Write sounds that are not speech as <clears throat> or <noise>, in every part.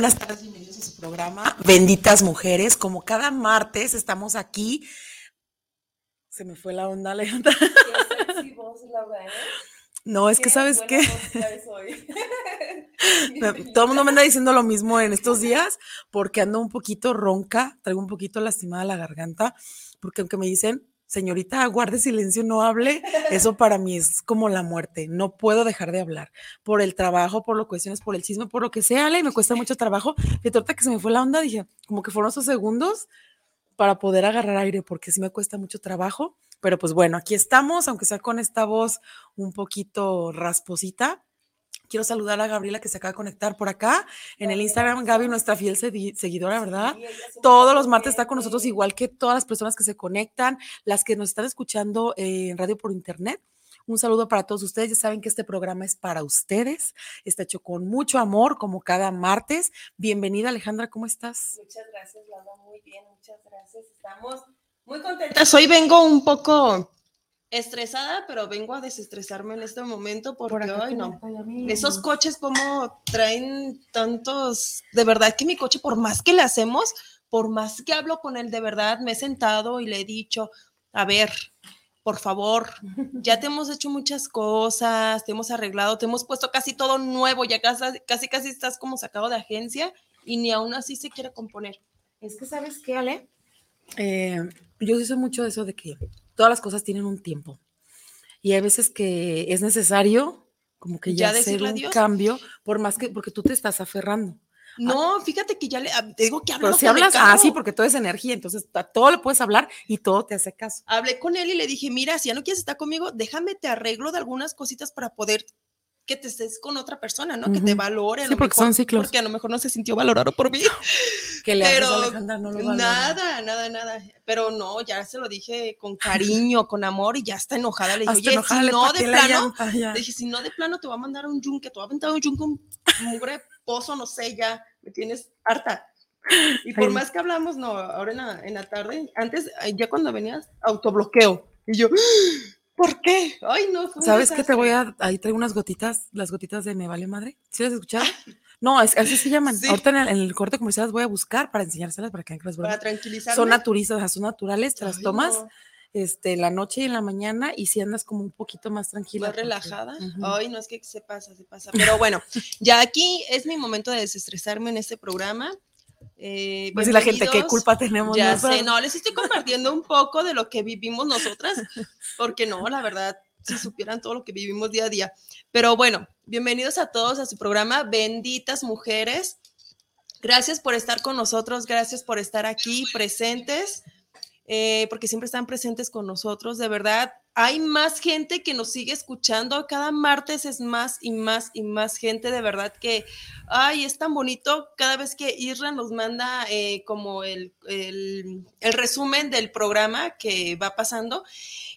buenas tardes, bienvenidos a su programa Benditas Mujeres. Como cada martes estamos aquí. Se me fue la onda, Alejandra. No, es que sabes qué. <laughs> Todo el mundo me anda diciendo lo mismo en estos días porque ando un poquito ronca, traigo un poquito lastimada la garganta, porque aunque me dicen, señorita, guarde silencio, no hable, eso para mí es como la muerte, no puedo dejar de hablar por el trabajo, por lo cuestiones, por el chisme, por lo que sea, y me cuesta mucho trabajo. De torta que se me fue la onda, dije, como que fueron esos segundos para poder agarrar aire, porque sí me cuesta mucho trabajo, pero pues bueno, aquí estamos, aunque sea con esta voz un poquito rasposita. Quiero saludar a Gabriela que se acaba de conectar por acá en el Instagram. Gaby, nuestra fiel seguidora, ¿verdad? Todos los martes está con nosotros, igual que todas las personas que se conectan, las que nos están escuchando en radio por internet. Un saludo para todos ustedes. Ya saben que este programa es para ustedes. Está hecho con mucho amor, como cada martes. Bienvenida, Alejandra, ¿cómo estás? Muchas gracias, Laura. Muy bien, muchas gracias. Estamos muy contentas. Hoy vengo un poco estresada, pero vengo a desestresarme en este momento porque hoy no. Esos coches como traen tantos, de verdad que mi coche, por más que le hacemos, por más que hablo con él, de verdad me he sentado y le he dicho, a ver, por favor, <laughs> ya te hemos hecho muchas cosas, te hemos arreglado, te hemos puesto casi todo nuevo, ya casi, casi, casi estás como sacado de agencia y ni aún así se quiere componer. Es que, ¿sabes qué, Ale? Eh, yo hice mucho eso de que todas las cosas tienen un tiempo. Y hay veces que es necesario como que ya, ya hacer un cambio, por más que, porque tú te estás aferrando. No, fíjate que ya le te digo que hablo Pero si hablas así, ah, porque todo es energía, entonces a todo le puedes hablar y todo te hace caso. Hablé con él y le dije, mira, si ya no quieres estar conmigo, déjame te arreglo de algunas cositas para poder que te estés con otra persona, ¿no? Que te valore. Sí, porque son ciclos. Porque a lo mejor no se sintió valorado por mí. <laughs> Que le Pero Alejandra, no lo Nada, nada, nada. Pero no, ya se lo dije con cariño, <laughs> con amor y ya está enojada. Le dije, oye, si no de plano, le dije, si no de plano te va a mandar un yunque, te va a aventar un yunque, un mugre pozo, no sé, ya me tienes harta. Y por más que hablamos, no, ahora en la, en la tarde, antes, ya cuando venías, autobloqueo. Y yo, ¿Por qué? Ay, no. ¿Sabes qué te voy a.? Ahí traigo unas gotitas, las gotitas de Me Vale Madre. ¿Sí las has escuchado? No, es, así se llaman. Ahorita en el, corte comercial las voy a buscar para enseñárselas para que las Para tranquilizar. Son naturistas, son naturales, te las tomas este, la noche y en la mañana y si andas como un poquito más tranquila. Más relajada. Ay, no es que se pasa, se pasa. Pero bueno, ya aquí es mi momento de desestresarme en este programa. Eh, pues la gente, ¿qué culpa tenemos? Ya sé, no, les estoy compartiendo un poco de lo que vivimos nosotras, porque no, la verdad, si supieran todo lo que vivimos día a día. Pero bueno, bienvenidos a todos a su programa Benditas Mujeres. Gracias por estar con nosotros, gracias por estar aquí presentes, eh, porque siempre están presentes con nosotros. De verdad, hay más gente que nos sigue escuchando. Cada martes es más y más y más gente. De verdad que, ay, es tan bonito cada vez que Isra nos manda eh, como el, el, el, resumen del programa que va pasando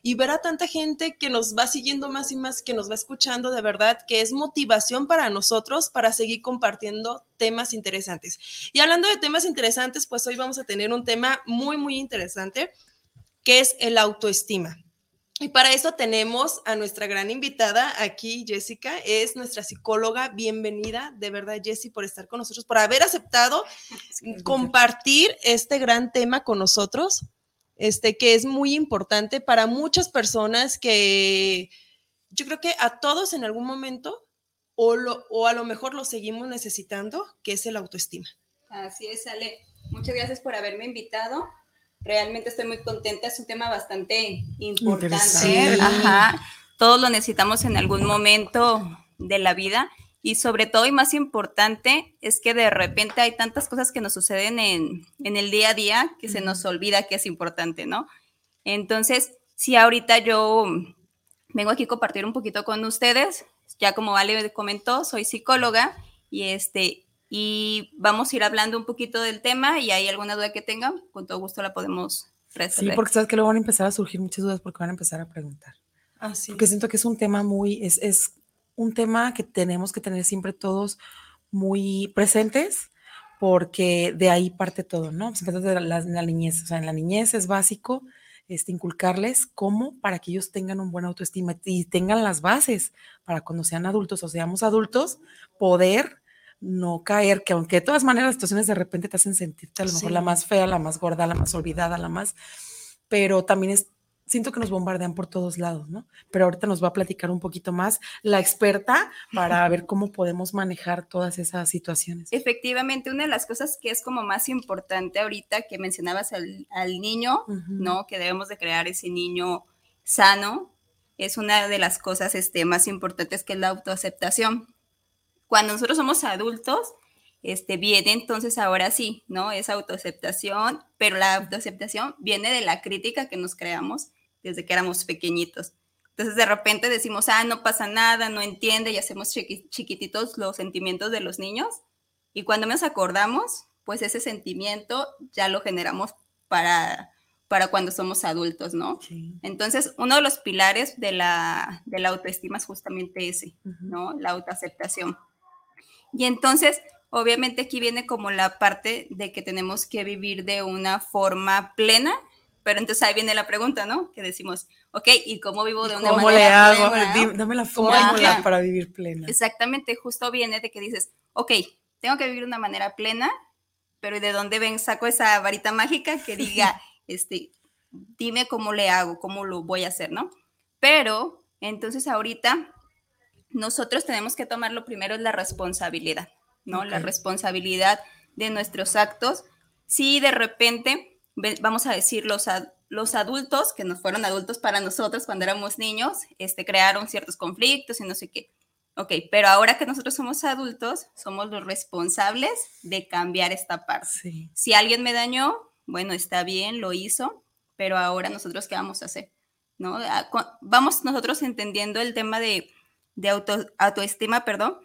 y ver a tanta gente que nos va siguiendo más y más, que nos va escuchando, de verdad que es motivación para nosotros para seguir compartiendo temas interesantes. Y hablando de temas interesantes, pues hoy vamos a tener un tema muy, muy interesante que es el autoestima. Y para eso tenemos a nuestra gran invitada aquí, Jessica, es nuestra psicóloga. Bienvenida, de verdad, Jessie, por estar con nosotros, por haber aceptado compartir este gran tema con nosotros. este, que es muy importante para muchas personas que yo creo que a todos en algún momento o, lo, o a lo mejor lo seguimos necesitando, que es el autoestima. Así es, Ale. Muchas gracias por haberme invitado. Realmente estoy muy contenta, es un tema bastante importante. Ajá. Todos lo necesitamos en algún momento de la vida y sobre todo y más importante es que de repente hay tantas cosas que nos suceden en, en el día a día que se nos olvida que es importante, ¿no? Entonces, si ahorita yo vengo aquí a compartir un poquito con ustedes, ya como Ale comentó, soy psicóloga y este y vamos a ir hablando un poquito del tema y hay alguna duda que tengan, con todo gusto la podemos resolver. Sí, porque sabes que luego van a empezar a surgir muchas dudas porque van a empezar a preguntar. Ah, sí. Porque siento que es un tema muy, es, es un tema que tenemos que tener siempre todos muy presentes porque de ahí parte todo, ¿no? Pues de la, la, niñez, o sea, en la niñez es básico este, inculcarles cómo para que ellos tengan un buen autoestima y tengan las bases para cuando sean adultos o seamos adultos, poder no caer, que aunque de todas maneras las situaciones de repente te hacen sentirte a lo mejor la más fea, la más gorda, la más olvidada, la más, pero también es, siento que nos bombardean por todos lados, ¿no? Pero ahorita nos va a platicar un poquito más la experta para <laughs> ver cómo podemos manejar todas esas situaciones. Efectivamente, una de las cosas que es como más importante ahorita que mencionabas al, al niño, uh -huh. ¿no? Que debemos de crear ese niño sano, es una de las cosas este, más importantes que es la autoaceptación cuando nosotros somos adultos, este, viene entonces ahora sí, ¿no? Es autoaceptación, pero la autoaceptación viene de la crítica que nos creamos desde que éramos pequeñitos. Entonces de repente decimos, ah, no pasa nada, no entiende y hacemos chiqui chiquititos los sentimientos de los niños. Y cuando nos acordamos, pues ese sentimiento ya lo generamos para, para cuando somos adultos, ¿no? Sí. Entonces, uno de los pilares de la, de la autoestima es justamente ese, uh -huh. ¿no? La autoaceptación. Y entonces, obviamente aquí viene como la parte de que tenemos que vivir de una forma plena, pero entonces ahí viene la pregunta, ¿no? Que decimos, ok, ¿y cómo vivo de una ¿Cómo manera le hago? plena? Dame la fórmula para vivir plena. Exactamente, justo viene de que dices, ok, tengo que vivir de una manera plena, pero ¿de dónde ven? Saco esa varita mágica que diga, <laughs> este, dime cómo le hago, cómo lo voy a hacer, ¿no? Pero entonces ahorita nosotros tenemos que tomar lo primero es la responsabilidad, ¿no? Okay. La responsabilidad de nuestros actos. Si de repente, vamos a decir, los, los adultos, que nos fueron adultos para nosotros cuando éramos niños, este, crearon ciertos conflictos y no sé qué. Ok, pero ahora que nosotros somos adultos, somos los responsables de cambiar esta parte. Sí. Si alguien me dañó, bueno, está bien, lo hizo, pero ahora nosotros, ¿qué vamos a hacer? ¿No? Vamos nosotros entendiendo el tema de de auto, autoestima, perdón,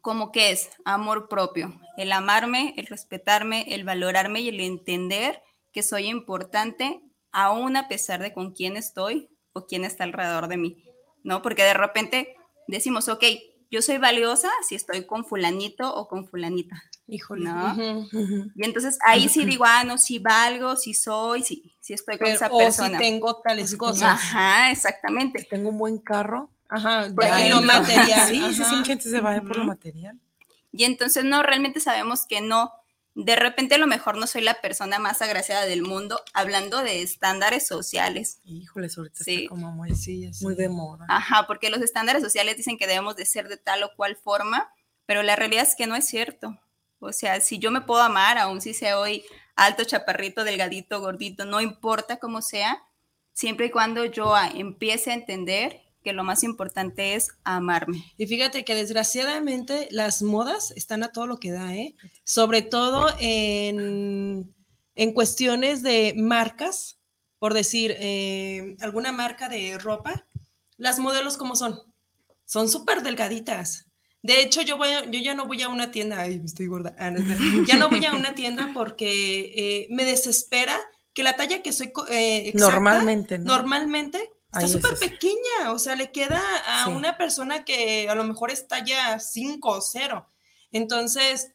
como que es amor propio, el amarme, el respetarme, el valorarme y el entender que soy importante aún a pesar de con quién estoy o quién está alrededor de mí, ¿no? Porque de repente decimos, ok, yo soy valiosa si estoy con fulanito o con fulanita. Híjole. ¿no? Uh -huh. Y entonces ahí sí digo, ah, no, si valgo, si soy, si, si estoy con Pero, esa o persona. si tengo tales cosas. Ajá, exactamente. Tengo un buen carro. Ajá, Por ya lo no. material. Sí, sí, ajá. sí, gente se va por lo material. Y entonces no, realmente sabemos que no. De repente a lo mejor no soy la persona más agraciada del mundo hablando de estándares sociales. Híjoles, ahorita Sí. está como muy, Sí, muy de moda. Ajá, porque los estándares sociales dicen que debemos de ser de tal o cual forma, pero la realidad es que no es cierto. O sea, si yo me puedo amar, aun si sea hoy alto, chaparrito, delgadito, gordito, no importa cómo sea, siempre y cuando yo empiece a entender que lo más importante es amarme. Y fíjate que desgraciadamente las modas están a todo lo que da, ¿eh? Sobre todo en, en cuestiones de marcas, por decir, eh, alguna marca de ropa, las modelos como son, son súper delgaditas. De hecho, yo, voy a- yo ya no voy a una tienda, ay, estoy gorda, Ah, no, ya no voy a una tienda porque eh, me desespera que la talla que soy eh, exacta, Normalmente, ¿no? normalmente está es súper pequeña, o sea, le queda a Sí. una persona que a lo mejor es talla 5 o 0. Entonces,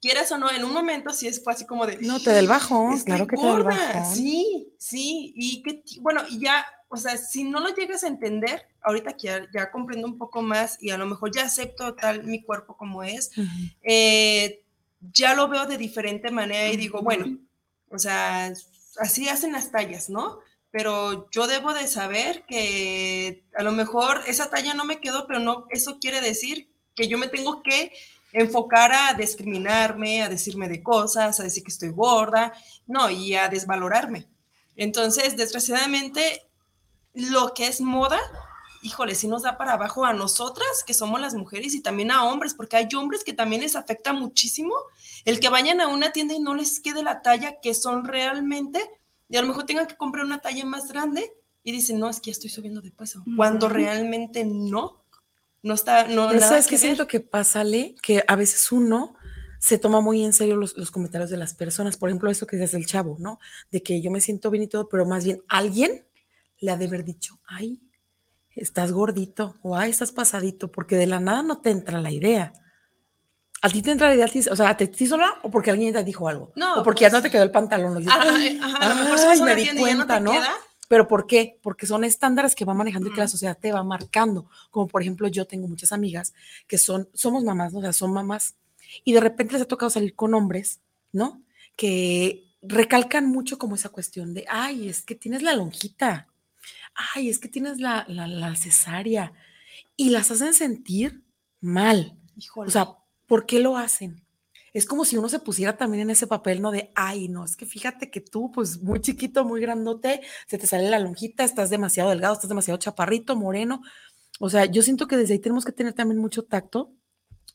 quieras o no, en un momento sí es, fue así como de... No, te del bajo, "Estoy claro que te del gorda". bajo. Sí, sí, y que, bueno, y ya, o sea, si no lo llegas a entender, ahorita que ya, ya comprendo un poco más y a lo mejor ya acepto tal mi cuerpo como es, eh, ya lo veo de diferente manera y digo, bueno, o sea, así hacen las tallas, ¿no? Pero yo debo de saber que a lo mejor esa talla no me quedó, pero no, eso quiere decir que yo me tengo que enfocar a discriminarme, a decirme de cosas, a decir que estoy gorda, no, y a desvalorarme. Entonces, desgraciadamente, lo que es moda, híjole, sí nos da para abajo a nosotras, que somos las mujeres, y también a hombres, porque hay hombres que también les afecta muchísimo el que vayan a una tienda y no les quede la talla que son realmente, y a lo mejor tengan que comprar una talla más grande y dicen, no, es que ya estoy subiendo de peso, cuando realmente no no está, no, Pero ¿Sabes qué siento que pasa, Le? Que a veces uno se toma muy en serio los, los comentarios de las personas. Por ejemplo, eso que dices del chavo, ¿no? De que yo me siento bien y todo, pero más bien alguien le ha de haber dicho, ay, estás gordito o ay, estás pasadito, porque de la nada no te entra la idea. ¿A ti te entra la idea, o sea, a ti sola o porque alguien te dijo algo? No, o porque ya pues- no te quedó el pantalón. dices, Ajá, "Ay, ajá, a lo mejor ay, me di ya no cuenta, te ¿no? queda. ¿Pero por qué? Porque son estándares que va manejando y que la sociedad te va marcando. Como por ejemplo, yo tengo muchas amigas que son, somos mamás, ¿no? O sea, son mamás. Y de repente les ha tocado salir con hombres, ¿no? Que recalcan mucho como esa cuestión de, ay, es que tienes la lonjita, ay, es que tienes la, la, la cesárea. Y las hacen sentir mal. Híjole. O sea, ¿por qué lo hacen? Es como si uno se pusiera también en ese papel, ¿no? De, ay, no, es que fíjate que tú, pues muy chiquito, muy grandote, se te sale la lonjita, estás demasiado delgado, estás demasiado chaparrito, moreno. O sea, yo siento que desde ahí tenemos que tener también mucho tacto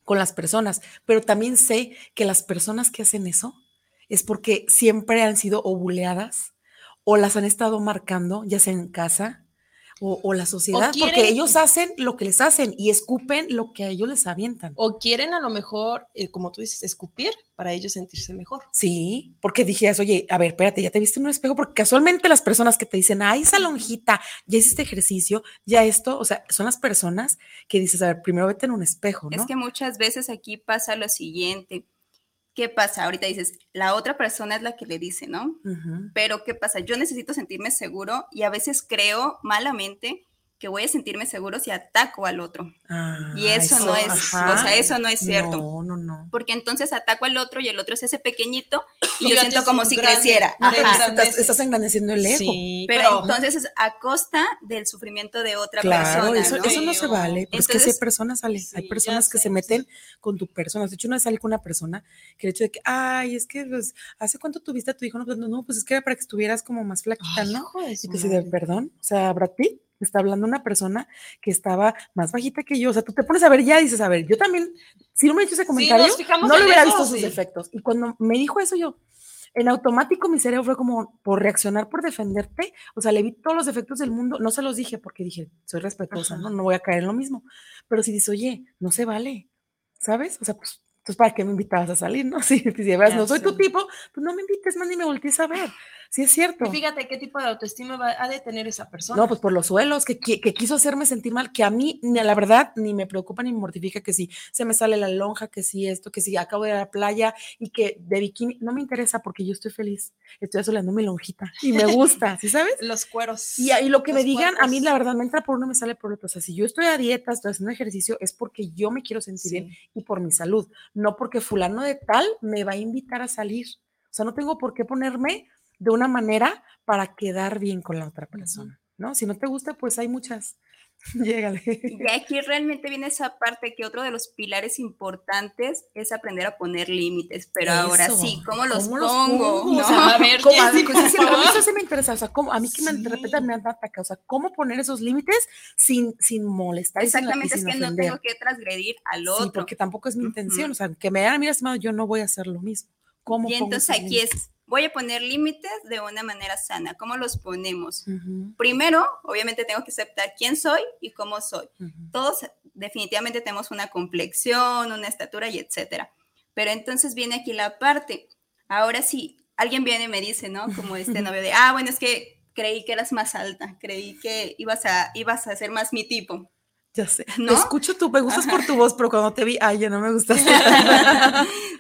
con las personas, pero también sé que las personas que hacen eso es porque siempre han sido o buleadas o las han estado marcando, ya sea en casa o, o la sociedad, porque quieren- ellos hacen lo que les hacen y escupen lo que a ellos les avientan. o quieren a lo mejor, eh, como tú dices, escupir para ellos sentirse mejor. Sí, porque dijeras, oye, a ver, espérate, ya te viste en un espejo, porque casualmente las personas que te dicen, ay, esa lonjita, ya hiciste ejercicio, ya esto, o sea, son las personas que dices, a ver, primero vete en un espejo, ¿no? Es que muchas veces aquí pasa lo siguiente. ¿Qué pasa? Ahorita dices, la otra persona es la que le dice, ¿no? Pero ¿qué pasa? Yo necesito sentirme seguro y a veces creo malamente que voy a sentirme seguro si ataco al otro. Ah, Y eso no es, o sea, eso no es cierto. No, no, no. Porque entonces ataco al otro y el otro es ese pequeñito y Y yo siento te como si grande. creciera. Ajá. Estás, estás engrandeciendo el ego. Sí, Pero entonces es a costa del sufrimiento de otra Claro, persona. eso, ¿no? eso no se vale, porque es que sí hay Entonces, personas, Ale, sí, hay personas que sé, se sí. meten con tu persona. De hecho, una vez salí con una persona que el hecho de que, ay, es que, pues, ¿hace cuánto tuviste a tu hijo? No, pues, no, pues es que era para que estuvieras como más flaquita, Ay, ¿no? hijo de Y madre. perdón, o sea, Brad Pitt me está hablando una persona que estaba más bajita que yo, o sea, tú te pones a ver ya y dices, a ver, yo también, si no me he hecho ese comentario, fijamos no le hubiera eso, visto sus sí. defectos. Y cuando me dijo eso yo, en automático mi cerebro fue como por reaccionar, por defenderte, o sea, le vi todos los defectos del mundo, no se los dije porque dije, soy respetuosa, Ajá. ¿no? No voy a caer en lo mismo, pero si dices, oye, no se vale, ¿sabes? O sea, pues, pues ¿para qué me invitabas a salir, no? <laughs> Si, si de no soy tu tipo, pues no me invites más ni me voltees a ver, sí es cierto. Y fíjate qué tipo de autoestima va, ha de tener esa persona. No, pues por los suelos, que, que quiso hacerme sentir mal, que a mí, ni- la verdad, ni me preocupa ni me mortifica que si se me sale la lonja, que si esto, que si acabo de ir a la playa y que de bikini, no me interesa porque yo estoy feliz, estoy asoleando mi lonjita y me gusta, ¿sí sabes? <laughs> los cueros. Y, y lo que me digan, a mí la verdad me entra por uno, me sale por otro. O sea, si yo estoy a dieta, estoy haciendo ejercicio, es porque yo me quiero sentir bien y por mi salud, no porque fulano de tal me va a invitar a salir. O sea, no tengo por qué ponerme de una manera para quedar bien con la otra persona, ¿no? Si no te gusta, pues hay muchas. <laughs> Llégale. Y aquí realmente viene esa parte que otro de los pilares importantes es aprender a poner límites, pero ahora Eso, sí, ¿cómo los ¿cómo pongo? pongo? ¿no? O sea, A ver, ¿cómo? A Sí, sí, sí, favor. eso sí me interesa, o sea, ¿cómo? a mí que me, de repente Sí. me han atacado, o sea, ¿cómo poner esos límites sin, sin molestar y sin- Exactamente, es sin que no ofender? tengo que transgredir al Sí, otro. porque tampoco es mi intención, Ujú. o sea, que me hayan a mí lastimado, yo no voy a hacer lo mismo. ¿Cómo Y entonces aquí límites? es, voy a poner límites de una manera sana. ¿Cómo los ponemos? Ujú, Primero, obviamente tengo que aceptar quién soy y cómo soy. ujú. Todos definitivamente tenemos una complexión, una estatura y etcétera. Pero entonces viene aquí la parte. Ahora sí, alguien viene y me dice, ¿no? Como este <laughs> novio de, ah, bueno, es que creí que eras más alta, creí que ibas a, ibas a ser más mi tipo. Ya sé. ¿No? Te escucho tú, me gustas por tu voz, pero cuando te vi, ay, ya no me <laughs> gustas.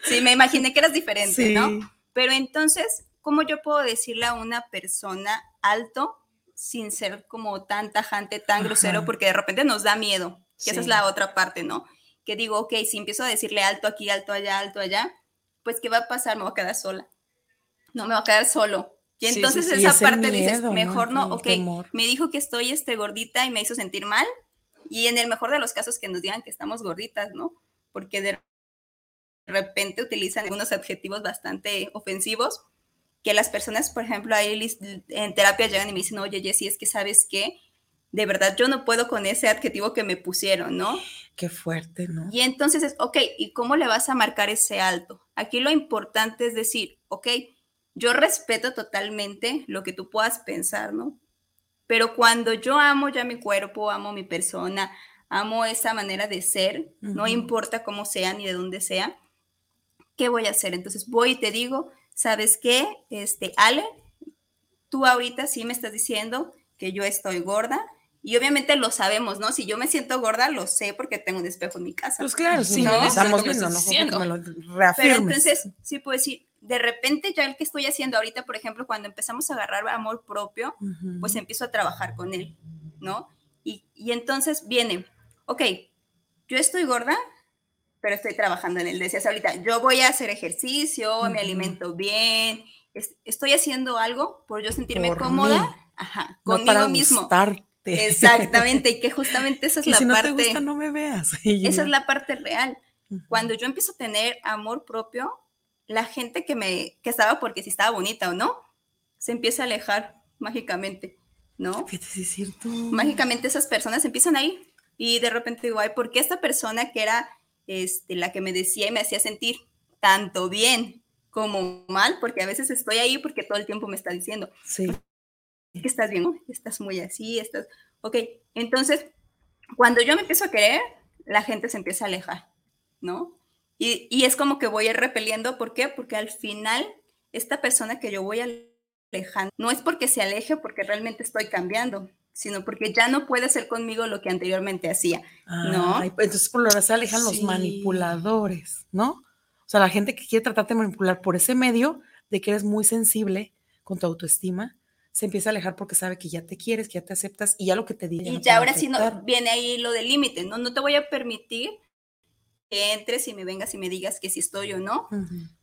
sí, me imaginé que eras diferente, sí. ¿no? Pero entonces, ¿cómo yo puedo decirle a una persona alto sin ser como tan tajante, tan grosero? Porque de repente nos da miedo, que esa es la otra parte, ¿no? Que digo, ok, si empiezo a decirle alto aquí, alto allá, alto allá, pues ¿qué va a pasar? Me voy a quedar sola. No me voy a quedar solo. Y sí, entonces sí, esa parte dices, mejor no, ok, temor. me dijo que estoy este, gordita y me hizo sentir mal. Y en el mejor de los casos que nos digan que estamos gorditas, ¿no? Porque de repente utilizan algunos adjetivos bastante ofensivos que las personas, por ejemplo, ahí en terapia llegan y me dicen, oye, Jessy, es que sabes qué, de verdad yo no puedo con ese adjetivo que me pusieron, ¿no? Qué fuerte, ¿no? Y entonces es, ok, ¿y cómo le vas a marcar ese alto? Aquí lo importante es decir, ok, yo respeto totalmente lo que tú puedas pensar, ¿no? Pero cuando yo amo ya mi cuerpo, amo mi persona, amo esa manera de ser, no Ujú. importa cómo sea ni de dónde sea, ¿qué voy a hacer? Entonces voy y te digo, ¿sabes qué? Este, Ale, tú ahorita sí me estás diciendo que yo estoy gorda. Y obviamente lo sabemos, ¿no? Si yo me siento gorda, lo sé porque tengo un espejo en mi casa. Pues claro, Sí, si no estamos viendo, no me lo Pero reafirmes. entonces, sí puedo decir, de repente ya el que estoy haciendo ahorita, por ejemplo, cuando empezamos a agarrar amor propio, pues empiezo a trabajar con él, ¿no? Y, y entonces viene, ok, yo estoy gorda, pero estoy trabajando en él. Decías ahorita, yo voy a hacer ejercicio, me alimento bien, es- estoy haciendo algo por yo sentirme Por cómoda, mí. ajá, No conmigo para mismo. gustarte. Exactamente, y que justamente <laughs> esa es Y la si no parte. te gusta, no me veas. <laughs> Esa es la parte real. Cuando yo empiezo a tener amor propio, la gente que me que estaba porque si estaba bonita o no, se empieza a alejar mágicamente, ¿no? Fíjate, sí es cierto. Mágicamente esas personas empiezan ahí y de repente digo, ay, ¿por qué esta persona que era este, la que me decía y me hacía sentir tanto bien como mal? Porque a veces estoy ahí porque todo el tiempo me está diciendo, Sí. que estás bien, ¿no? estás muy así, estás... Ok, entonces, cuando yo me empiezo a querer, la gente se empieza a alejar, ¿no? Y, y es como que voy a ir repeliendo, ¿por qué? Porque al final, esta persona que yo voy alejando, no es porque se aleje, porque realmente estoy cambiando, sino porque ya no puede hacer conmigo lo que anteriormente hacía. ¿No? Ay, pues entonces por lo general se alejan los manipuladores, ¿no? O sea, la gente que quiere tratarte de manipular por ese medio de que eres muy sensible con tu autoestima, se empieza a alejar porque sabe que ya te quieres, que ya te aceptas y ya lo que te diga. Y no ya ahora sí no, viene ahí lo del límite, ¿no? No te voy a permitir que entres y me vengas y me digas que si estoy o no.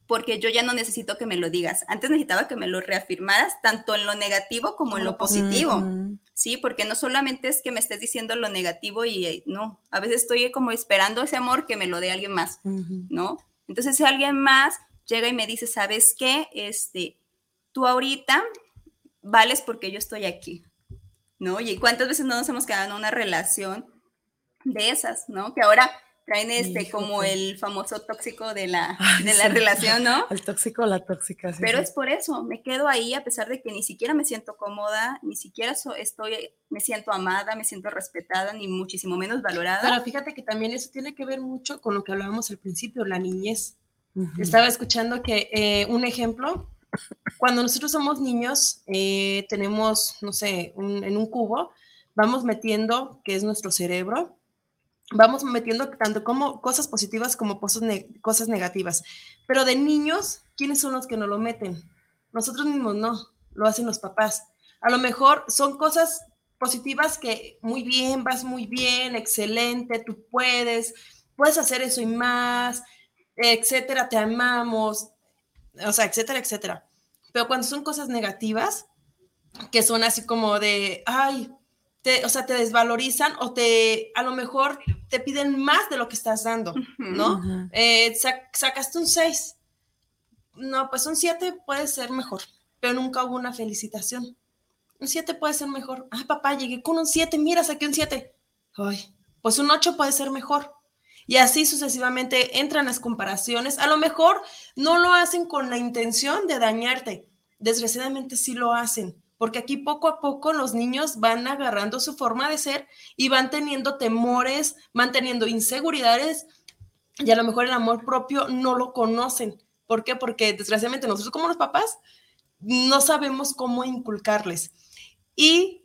Porque yo ya no necesito que me lo digas. Antes necesitaba que me lo reafirmaras tanto en lo negativo como en lo positivo. ¿sí? Porque no solamente es que me estés diciendo lo negativo y eh, no, a veces estoy como esperando ese amor que me lo dé alguien más. ¿no? Entonces si alguien más llega y me dice, ¿sabes qué? Este, tú ahorita vales porque yo estoy aquí, ¿no? Y cuántas veces no nos hemos quedado en una relación de esas, ¿no? Que ahora traen este Híjole. como el famoso tóxico de la, <laughs> Ay, de la sí. relación, ¿no? El tóxico o la tóxica. sí, Pero sí. es por eso, me quedo ahí a pesar de que ni siquiera me siento cómoda, ni siquiera so- estoy, me siento amada, me siento respetada, ni muchísimo menos valorada. Pero fíjate que también eso tiene que ver mucho con lo que hablábamos al principio, la niñez. Ujú. Estaba escuchando que eh, un ejemplo, cuando nosotros somos niños, eh, tenemos, no sé, un- en un cubo, vamos metiendo, que es nuestro cerebro, vamos metiendo tanto como cosas positivas como cosas, ne- cosas negativas. Pero de niños, ¿quiénes son los que no lo meten? Nosotros mismos no, lo hacen los papás. A lo mejor son cosas positivas que muy bien, vas muy bien, excelente, tú puedes, puedes hacer eso y más, etcétera, te amamos, o sea, etcétera, etcétera. Pero cuando son cosas negativas, que son así como de, ay, te, o sea, te desvalorizan o te, a lo mejor te piden más de lo que estás dando, ¿no? Eh, sac- sacaste un 6. No, pues un 7 puede ser mejor, pero nunca hubo una felicitación. Un 7 puede ser mejor. Ah, papá, llegué con un 7, mira, saqué un 7. Ay, pues un 8 puede ser mejor. Y así sucesivamente entran las comparaciones. A lo mejor no lo hacen con la intención de dañarte. Desgraciadamente sí lo hacen, porque aquí poco a poco los niños van agarrando su forma de ser y van teniendo temores, van teniendo inseguridades y a lo mejor el amor propio no lo conocen. ¿Por qué? Porque desgraciadamente nosotros como los papás no sabemos cómo inculcarles. Y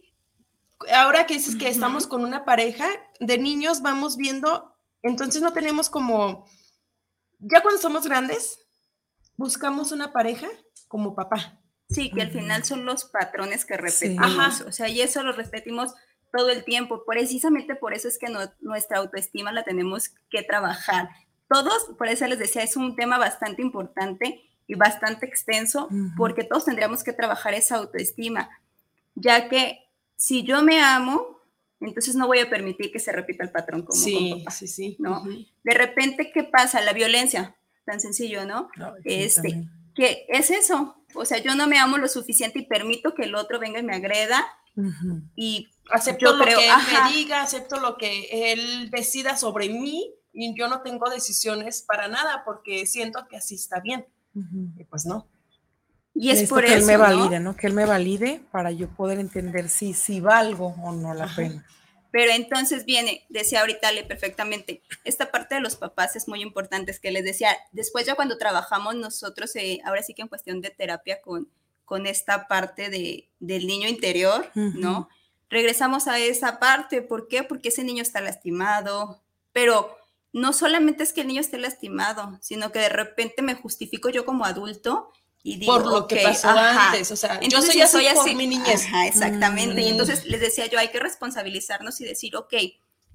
ahora que dices que estamos con una pareja de niños, vamos viendo, entonces no tenemos como, ya cuando somos grandes, buscamos una pareja como papá. Sí, que al final son los patrones que repetimos, Ajá. o sea, y eso lo repetimos todo el tiempo. Precisamente por eso es que no- nuestra autoestima la tenemos que trabajar. Todos, por eso les decía, es un tema bastante importante y bastante extenso Ujú. porque todos tendríamos que trabajar esa autoestima, ya que si yo me amo, entonces no voy a permitir que se repita el patrón como con Sí, papá. sí, sí. ¿no? Ujú. De repente, ¿qué pasa? La violencia, tan sencillo, ¿no? Sí, Este, también. Que es eso, o sea, yo no me amo lo suficiente y permito que el otro venga y me agreda y Acepto lo creo, que él ajá. me diga, acepto lo que él decida sobre mí y yo no tengo decisiones para nada porque siento que así está bien. Y pues no. Y es Necesito por que eso, él me ¿no? valide, ¿no? Que él me valide para yo poder entender si, si valgo o no la Ajá. pena. Pero entonces viene, decía ahorita Ale perfectamente, esta parte de los papás es muy importante, es que les decía, después ya cuando trabajamos nosotros, eh, ahora sí que en cuestión de terapia con, con esta parte de, del niño interior, ¿no? Regresamos a esa parte, ¿por qué? Porque ese niño está lastimado, pero no solamente es que el niño esté lastimado, sino que de repente me justifico yo como adulto y digo, por lo que "Ok, pasó ajá, antes. O sea, yo entonces, soy si así soy por así- mi niñez. Ajá, exactamente. Y Mm. entonces les decía yo, hay que responsabilizarnos y decir, ok,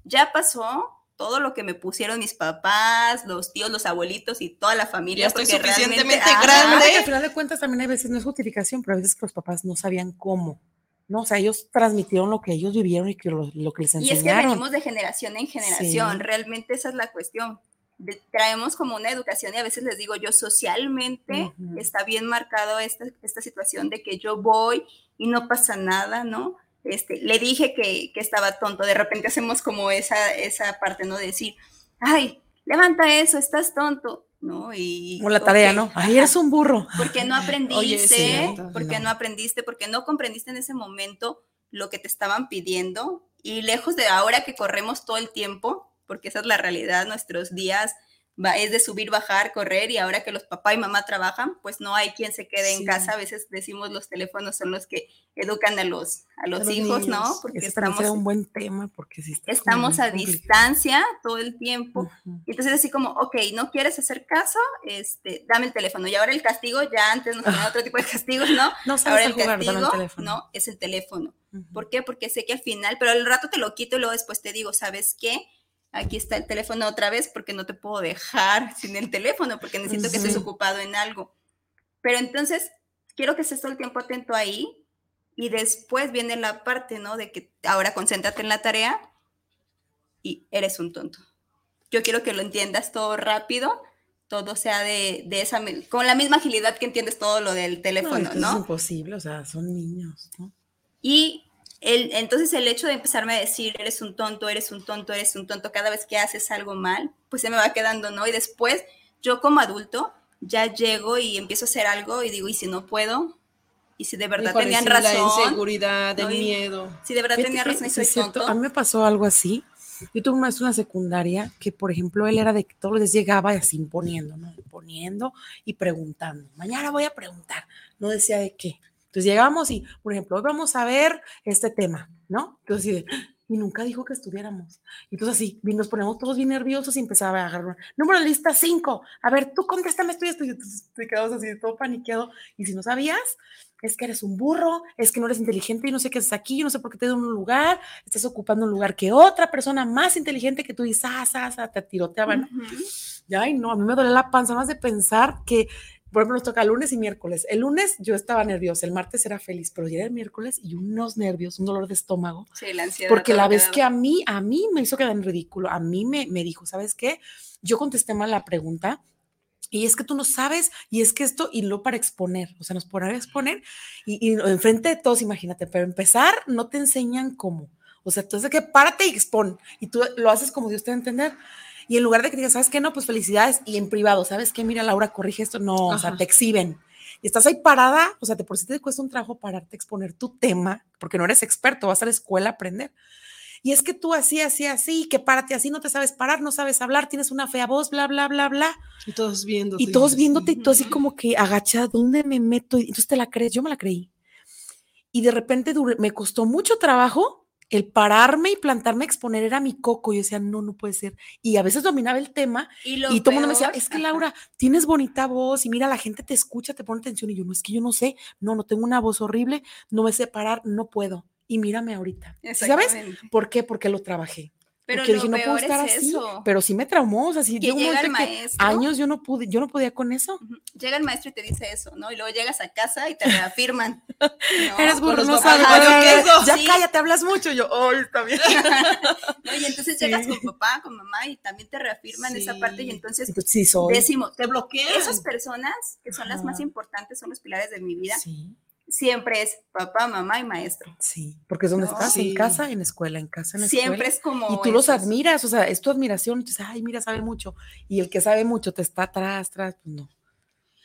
ya pasó todo lo que me pusieron mis papás, los tíos, los abuelitos y toda la familia. Ya estoy suficientemente Ajá. grande. Que al final de cuentas también hay veces, no es justificación, pero a veces que los papás no sabían cómo, ¿no? O sea, ellos transmitieron lo que ellos vivieron y que lo, lo que les Y es que enseñaron. venimos de generación en generación, Sí. realmente esa es la cuestión. De- traemos como una educación y a veces les digo yo, socialmente Ujú. está bien marcado esta, esta situación de que yo voy y no pasa nada, ¿no? Este, le dije que, que estaba tonto, de repente hacemos como esa, esa parte, ¿no? De decir, ay, levanta eso, estás tonto, ¿no? Y, Como la tarea, ok, ¿no? Ay, eres un burro. porque no aprendiste, <laughs> Oye, es cierto, porque no. no. aprendiste, porque no comprendiste en ese momento lo que te estaban pidiendo y lejos de ahora que corremos todo el tiempo, porque esa es la realidad, nuestros días va, es de subir, bajar, correr y ahora que los papá y mamá trabajan, pues no hay quien se quede Sí. en casa, a veces decimos los teléfonos son los que educan a los, a los A los hijos, ¿no? niños. Porque Ese también estamos, será un buen tema porque como estamos a complicado. distancia todo el tiempo Ujú. y entonces así como, ok, no quieres hacer caso, este, dame el teléfono. Y ahora el castigo, ya antes nos ponían <laughs> otro tipo de castigos, ¿no? No Ahora sabes el jugar, dame el castigo, teléfono. no, es el teléfono. Ujú. ¿Por qué? Porque sé que al final, pero al rato te lo quito y luego después te digo, ¿sabes qué? Aquí está el teléfono otra vez porque no te puedo dejar <laughs> sin el teléfono porque necesito que estés ocupado en algo. Pero entonces, quiero que estés todo el tiempo atento ahí y después viene la parte, ¿no? De que ahora concéntrate en la tarea y eres un tonto. Yo quiero que lo entiendas todo rápido, todo sea de, de esa, con la misma agilidad que entiendes todo lo del No, teléfono, eso ¿no? es imposible, o sea, son niños, ¿no? Y el, entonces el hecho de empezarme a decir, eres un tonto, eres un tonto, eres un tonto, cada vez que haces algo mal, pues se me va quedando, ¿no? Y después yo como adulto ya llego y empiezo a hacer algo y digo, ¿y si no puedo? ¿Y si de verdad tenían sí, La razón? inseguridad, el No, miedo. Si de verdad que razón soy tonto. A mí me pasó algo así. Yo tuve una maestro en la secundaria que, por ejemplo, él era de que todos los días llegaba así imponiendo, ¿no? Imponiendo y preguntando. Mañana voy a preguntar. No decía de qué. Entonces llegamos y, por ejemplo, hoy vamos a ver este tema, ¿no? Entonces, y nunca dijo que estuviéramos. Entonces así, nos ponemos todos bien nerviosos y empezaba a agarrar, número de lista 5, a ver, tú contéstame esto y esto. Y entonces te quedabas así, todo paniqueado. Y si no sabías, es que eres un burro, es que no eres inteligente y no sé qué haces aquí, yo no sé por qué te doy un lugar, estás ocupando un lugar que otra persona más inteligente que tú dices, ah, ah, ah, te tiroteaban. Ujú. Y, Ay, no, a mí me duele la panza más de pensar que, por ejemplo, nos toca lunes y miércoles. El lunes yo estaba nerviosa, el martes era feliz, pero ya era el miércoles y unos nervios, un dolor de estómago. Sí, la ansiedad. Porque la vez que a mí, a mí me hizo quedar en ridículo, a mí me, me dijo, ¿sabes qué? Yo contesté mal la pregunta y es que tú no sabes y es que esto, y lo para exponer, o sea, nos ponen a exponer y, y enfrente de todos, imagínate, pero empezar no te enseñan cómo. O sea, entonces que párate y expon y tú lo haces como Dios te va a entender. Y en lugar de que digas, ¿sabes qué? No, pues felicidades. Y en privado, ¿sabes qué? Mira, Laura, corrige esto. No, o sea, Ajá. te exhiben. Y estás ahí parada, o sea, de por sí te cuesta un trabajo pararte a exponer tu tema, porque no eres experto, vas a la escuela a aprender. Y es que tú así, así, así, que párate así, no te sabes parar, no sabes hablar, tienes una fea voz, bla, bla, bla, bla. Y todos viendo. Y todos viéndote y tú así como que agachada, ¿dónde me meto? Y entonces te la crees, yo me la creí. Y de repente me costó mucho trabajo el pararme y plantarme a exponer, era mi coco. Yo decía, no, no puede ser. Y a veces dominaba el tema Y, lo y todo el mundo me decía, es que. <laughs> Laura, tienes bonita voz y mira, la gente te escucha, te pone atención. Y yo, no, es que yo no sé, no, no tengo una voz horrible, no me sé parar, no puedo. Y mírame ahorita. ¿Sí ¿Sabes? ¿Por qué? Porque lo trabajé. Pero porque lo dije, no puedo peor estar es así. eso. Pero sí me traumó, o sea, sí Que llega el que años yo no pude, yo no podía con eso. Llega el maestro y te dice eso, ¿no? Y luego llegas a casa y te reafirman. <laughs> ¿no? Eres burro, no sabes. Ya Sí. cállate, hablas mucho. Yo, está bien. <laughs> ¿no? Y entonces <laughs> llegas con papá, con mamá y también te reafirman esa parte y entonces Pues sí, soy. decimos, Te bloquean. esas personas que son las más importantes, son los pilares de mi vida, Sí, siempre es papá, mamá y maestro. sí. Porque es donde No, estás, sí. en casa, en escuela, en casa, en escuela. Siempre es como... Y tú los admiras, o sea, es tu admiración. Entonces, ay, mira, sabe mucho. Y el que sabe mucho te está atrás, atrás, pues no.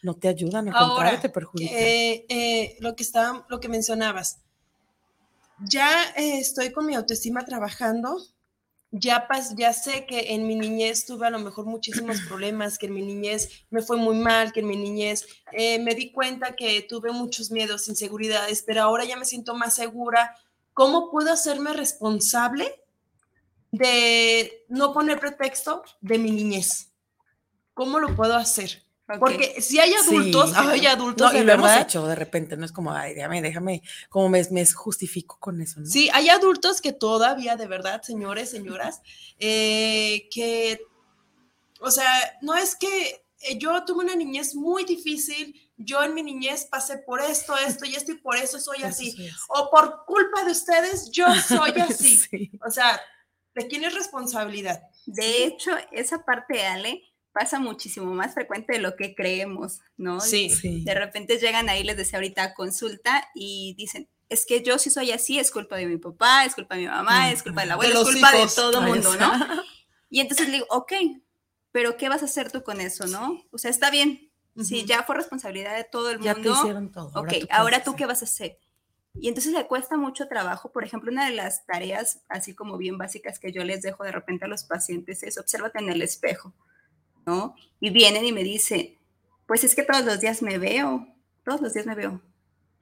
No te ayudan, al Ahora, contrario, te perjudican. Eh, eh, lo que está, lo que mencionabas. Ya eh, estoy con mi autoestima trabajando. Ya, pas, ya sé que en mi niñez tuve a lo mejor muchísimos <clears throat> problemas, que en mi niñez me fue muy mal, que en mi niñez eh, me di cuenta que tuve muchos miedos, inseguridades, pero ahora ya me siento más segura. ¿Cómo puedo hacerme responsable de no poner pretexto de mi niñez? ¿Cómo lo puedo hacer? Ok. Porque si hay adultos, Sí. hay adultos No, de y lo hemos hecho de repente, no es como, ay, déjame, déjame, como me, me justifico con eso, ¿no? Sí, hay adultos que todavía, de verdad, señores, señoras, eh, que, o sea, no es que eh, yo tuve una niñez muy difícil, yo en mi niñez pasé por esto, esto y esto y por eso soy Eso así. así. O por culpa de ustedes, yo soy <laughs> así. Sí. O sea, ¿de quién es responsabilidad? De hecho, esa parte, Ale, pasa muchísimo más frecuente de lo que creemos, ¿no? Sí. Sí. De repente llegan ahí, les decía ahorita, a consulta y dicen, es que yo sí soy así, es culpa de mi papá, es culpa de mi mamá, es culpa de la De abuela, es los culpa hijos. de todo Ay, mundo, ¿no? <laughs> Y entonces le digo, ok, pero ¿qué vas a hacer tú con eso, no? O sea, está bien, si Ujú. ya fue responsabilidad de todo el Ya te mundo, hicieron todo. ok, qué ahora tú qué vas a hacer. Y entonces le cuesta mucho trabajo. Por ejemplo, una de las tareas, así como bien básicas que yo les dejo de repente a los pacientes es obsérvate en el espejo, ¿no? Y vienen y me dicen, pues es que todos los días me veo, todos los días me veo.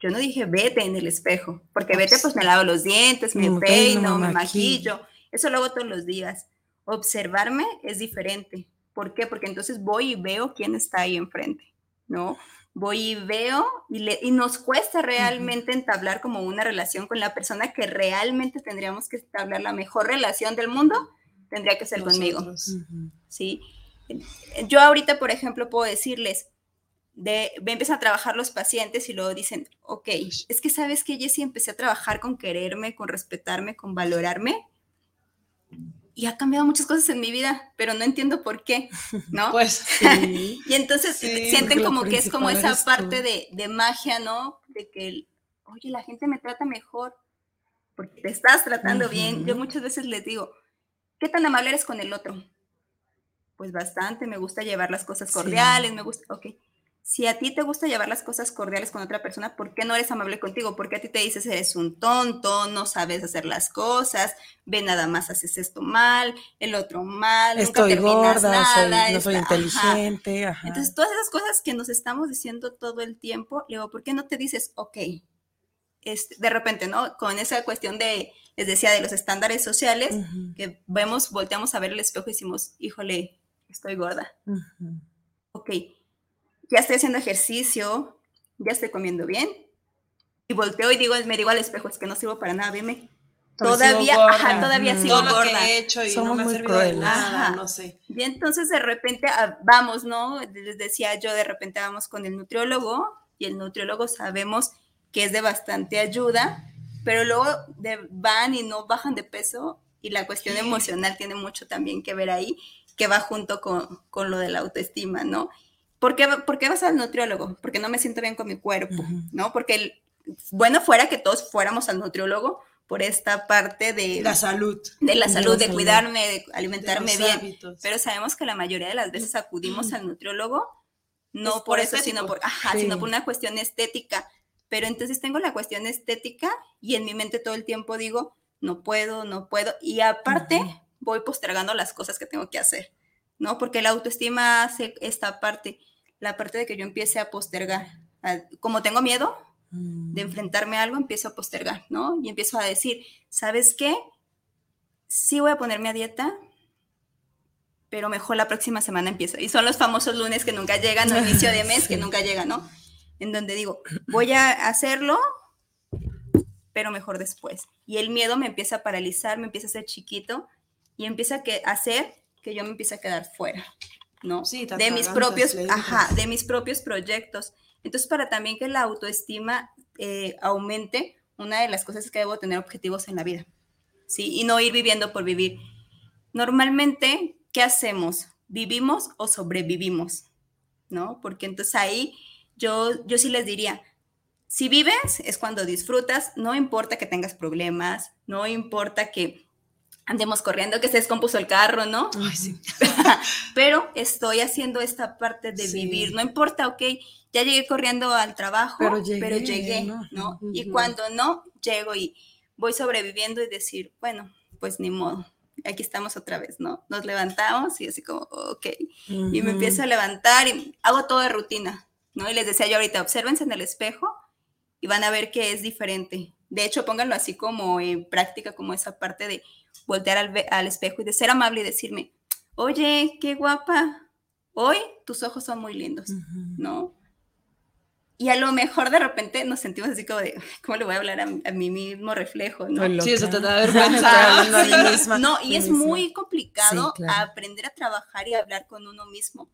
Yo no dije vete en el espejo, porque vete pues me lavo los dientes, me Me peino, me maquillo. maquillo. Eso lo hago todos los días. Observarme es diferente. ¿Por qué? Porque entonces voy y veo quién está ahí enfrente, ¿no? Voy y veo y, le- y nos cuesta realmente entablar como una relación con la persona que realmente tendríamos que entablar la mejor relación del mundo, tendría que ser conmigo. ¿sí? Yo ahorita, por ejemplo, puedo decirles, de, me empiezan a trabajar los pacientes y luego dicen, ok, es que sabes que Jessie empecé a trabajar con quererme, con respetarme, con valorarme y ha cambiado muchas cosas en mi vida, pero no entiendo por qué, ¿no? <laughs> Pues, <laughs> Sí. y entonces sí, sienten como que es como esa parte de, de magia, ¿no? De que, oye, la gente me trata mejor porque te estás tratando bien. Yo muchas veces les digo, ¿qué tan amable eres con el otro? Pues bastante, me gusta llevar las cosas Sí. cordiales, me gusta, ok. Si a ti te gusta llevar las cosas cordiales con otra persona, ¿por qué no eres amable contigo? Porque a ti te dices, eres un tonto, no sabes hacer las cosas, ve nada más haces esto mal, el otro mal, nunca Estoy terminas gorda, soy- nada, no soy está- ajá. inteligente. ajá. Entonces, todas esas cosas que nos estamos diciendo todo el tiempo, le digo, ¿por qué no te dices, ok, este, de repente, ¿no? Con esa cuestión de, les decía, de los estándares sociales, que vemos, volteamos a ver el espejo y decimos, híjole, estoy gorda. ujú. Ok, ya estoy haciendo ejercicio, ya estoy comiendo bien. Y volteo y digo, me digo al espejo, es que no sirvo para nada, veme. Pero sigo Todavía, ajá, todavía sigo todo lo que gorda. he hecho y no me ha muy servido de nada, Ajá. no sé. Y entonces de repente ah, vamos, ¿no? Les decía yo, de repente vamos con el nutriólogo y el nutriólogo sabemos que es de bastante ayuda, pero luego de- van y no bajan de peso y la cuestión emocional tiene mucho también que ver ahí, que va junto con, con lo de la autoestima, ¿no? ¿Por qué, ¿Por qué vas al nutriólogo? Porque no me siento bien con mi cuerpo. ¿no? Porque el- bueno fuera que todos fuéramos al nutriólogo por esta parte de La salud. de la salud, de cuidarme, de alimentarme bien. hábitos. Pero sabemos que la mayoría de las veces acudimos al nutriólogo, no Es por, por eso, sino por, ajá, Sí. sino por una cuestión estética. Pero entonces tengo la cuestión estética y en mi mente todo el tiempo digo, no puedo, no puedo. Y aparte. Voy postergando las cosas que tengo que hacer, ¿no? Porque la autoestima hace esta parte, la parte de que yo empiece a postergar. Como tengo miedo, Mm. de enfrentarme a algo, empiezo a postergar, ¿no? Y empiezo a decir, ¿sabes qué? Sí voy a ponerme a dieta, pero mejor la próxima semana empiezo. Y son los famosos lunes que nunca llegan, o inicio de <laughs> mes que nunca llega, ¿no? En donde digo, voy a hacerlo, pero mejor después. Y el miedo me empieza a paralizar, me empieza a hacer chiquito, y empieza a, que, hacer que yo me empiece a quedar fuera, ¿no? Sí, de mis propios, ajá, de mis propios proyectos. Entonces, para también que la autoestima eh, aumente, una de las cosas es que debo tener objetivos en la vida, ¿sí? Y no ir viviendo por vivir. Normalmente, ¿qué hacemos? ¿Vivimos o sobrevivimos? ¿No? Porque entonces ahí yo, yo sí les diría, si vives es cuando disfrutas, no importa que tengas problemas, no importa que andemos corriendo, que se descompuso el carro, ¿no? Ay, sí. <laughs> Pero estoy haciendo esta parte de Sí. vivir, no importa, ok, ya llegué corriendo al trabajo, Pero pero llegué, llegué, ¿no? ¿no? Y Ujú. cuando no, llego y voy sobreviviendo y decir, bueno, pues ni modo, aquí estamos otra vez, ¿no? Nos levantamos y así como, ok, y me empiezo a levantar y hago todo de rutina, ¿no? Y les decía yo ahorita, obsérvense en el espejo y van a ver que es diferente. De hecho, pónganlo así como en práctica, como esa parte de voltear al, al espejo y de ser amable y decirme, oye, qué guapa, hoy tus ojos son muy lindos. ¿no? Y a lo mejor de repente nos sentimos así como de, ¿cómo le voy a hablar a, a mi mismo reflejo, no? Sí, eso te da vergüenza. No, a <laughs> y es misma. muy complicado Sí, claro. aprender a trabajar y hablar con uno mismo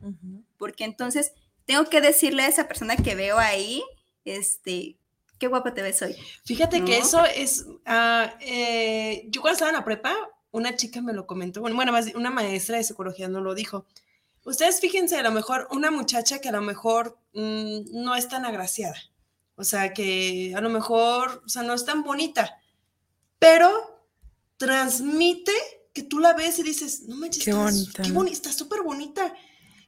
porque entonces tengo que decirle a esa persona que veo ahí, este, qué guapa te ves hoy. Fíjate que ¿No? eso es, ah, eh, yo cuando estaba en la prepa, una chica me lo comentó, bueno, bueno, más una maestra de psicología no lo dijo. Ustedes fíjense, a lo mejor una muchacha que a lo mejor mm, no es tan agraciada, o sea, que a lo mejor, o sea, no es tan bonita, pero transmite que tú la ves y dices, no manches, Qué estás- bonita. qué boni- está súper bonita.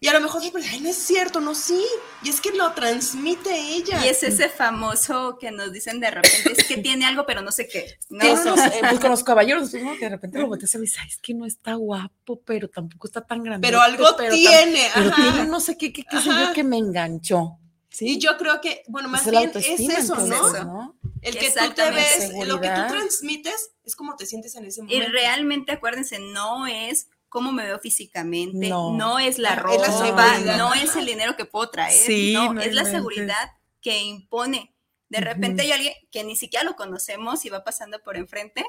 Y a lo mejor, ay, no es cierto, no, sí. Y es que lo transmite ella. Y es ese famoso que nos dicen de repente, es que tiene algo, pero no sé qué. ¿no? Unos, eh, pues con los <laughs> caballeros, ¿no? que de repente lo volteas y dices, "Ay, es que no está guapo, pero tampoco está tan grande. pero algo tiene. pero tiene no sé qué, qué, qué sé yo que me enganchó. ¿sí? Y yo creo que, bueno, más Es bien es eso, entonces, ¿no? ¿no? El que tú te ves, lo que tú transmites es como te sientes en ese Y momento. realmente, acuérdense, no es cómo me veo físicamente, No. no, es la Es la ropa, seguridad. no es el dinero que puedo traer, Sí, no, no es la seguridad que impone. De repente Ujú. hay alguien que ni siquiera lo conocemos y va pasando por enfrente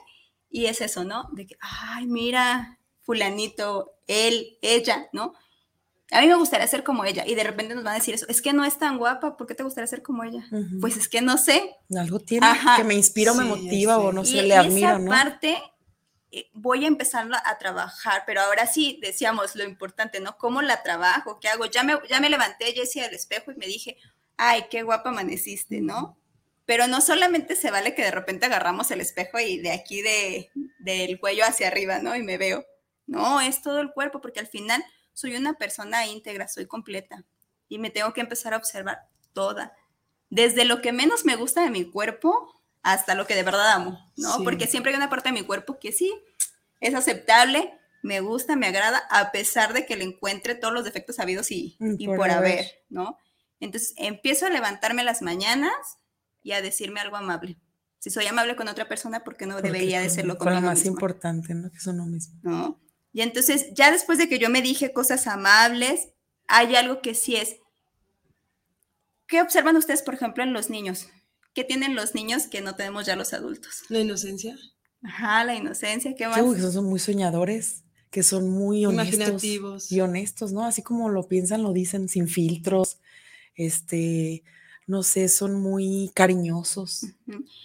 y es eso, ¿no? De que, ay, mira, fulanito, él, ella, ¿no? A mí me gustaría ser como ella y de repente nos van a decir eso, es que no es tan guapa, ¿por qué te gustaría ser como ella? Ujú. Pues es que no sé, Algo tiene Ajá. que me inspira o me motiva sí. o no sé, y le admiro, esa ¿no? parte voy a empezarla a trabajar, pero ahora sí decíamos lo importante, ¿no? ¿Cómo la trabajo? ¿Qué hago? Ya me, ya me levanté, Jessie, al espejo y me dije, ay, qué guapa amaneciste, ¿no? Pero no solamente se vale que de repente agarramos el espejo y de aquí de, del cuello hacia arriba, ¿no? Y me veo. No, es todo el cuerpo, porque al final soy una persona íntegra, soy completa. Y me tengo que empezar a observar toda. Desde lo que menos me gusta de mi cuerpo hasta lo que de verdad amo, ¿no? Sí. Porque siempre hay una parte de mi cuerpo que sí es aceptable, me gusta, me agrada, a pesar de que le encuentre todos los defectos habidos y, y por por, haber. haber, ¿no? Entonces empiezo a levantarme las mañanas y a decirme algo amable. Si soy amable con otra persona, ¿por qué no Porque debería de serlo con lo conmigo más misma? importante, ¿no? Que es uno mismo. ¿no? Y entonces, ya después de que yo me dije cosas amables, hay algo que sí es. ¿Qué observan ustedes, por ejemplo, en los niños? ¿Qué tienen los niños que no tenemos ya los adultos? La inocencia. Ajá, la inocencia, ¿qué más? Que son, muy soñadores, que son muy honestos Imaginativos. y honestos, ¿no? Así como lo piensan, lo dicen sin filtros. Este, no sé, son muy cariñosos,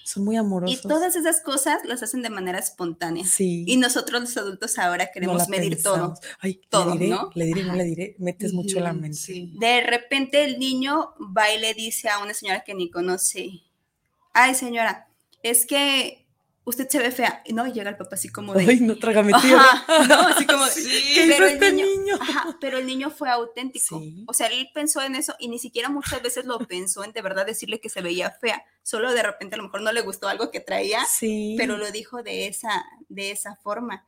son muy Y amorosos. todas esas cosas las hacen de manera espontánea. Sí. Y nosotros los adultos ahora queremos medir todo. Ay, todo, le diré, ¿no? le diré, no le diré. Metes mucho la mente. Sí. De repente el niño va y le dice a una señora que ni conoce, ay señora, es que usted se ve fea. Y no, y llega el papá así como de... Ay, no trágame tierra. Ajá, no, así como, <laughs> Sí. ¿Qué hizo pero, el este niño, niño? ajá, pero el niño fue auténtico. Sí. O sea, él pensó en eso y ni siquiera muchas veces lo pensó en de verdad decirle que se veía fea. Solo de repente a lo mejor no le gustó algo que traía, Sí. pero lo dijo de esa, de esa forma.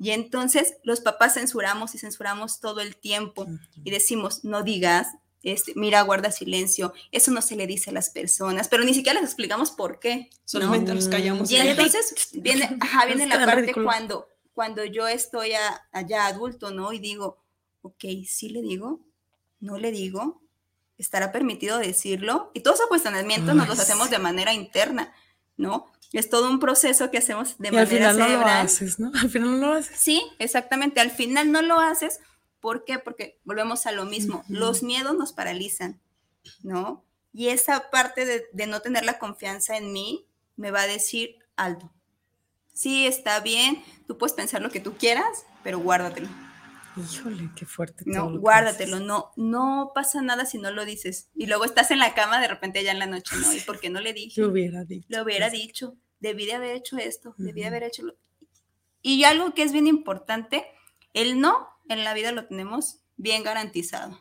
Y entonces los papás censuramos y censuramos todo el tiempo y decimos, no digas, este, mira, guarda silencio, eso no se le dice a las personas, pero ni siquiera les explicamos por qué. ¿no? Solamente nos callamos. Y entonces <laughs> viene, ajá, viene la parte ridículo. cuando, cuando yo estoy a- allá adulto, ¿no? Y digo, ok, sí le digo, no le digo, estará permitido decirlo. Y todos esos cuestionamientos nos los hacemos de manera interna. ¿no? Es todo un proceso que hacemos de y al manera final no lo cerebral. haces, ¿no? Al final no lo haces. Sí, exactamente. Al final no lo haces. ¿Por qué? Porque volvemos a lo mismo. Ujú. Los miedos nos paralizan, ¿no? Y esa parte de, de no tener la confianza en mí me va a decir alto. Sí, está bien, tú puedes pensar lo que tú quieras, pero guárdatelo. Híjole, qué fuerte. No, lo guárdatelo, no, no pasa nada si no lo dices. Y luego estás en la cama de repente ya en la noche, ¿no? ¿Y por qué no le dije? Yo hubiera dicho. Lo hubiera eso. dicho, debí de haber hecho esto, debí de haber hecho lo... Y algo que es bien importante, el no en la vida lo tenemos bien garantizado.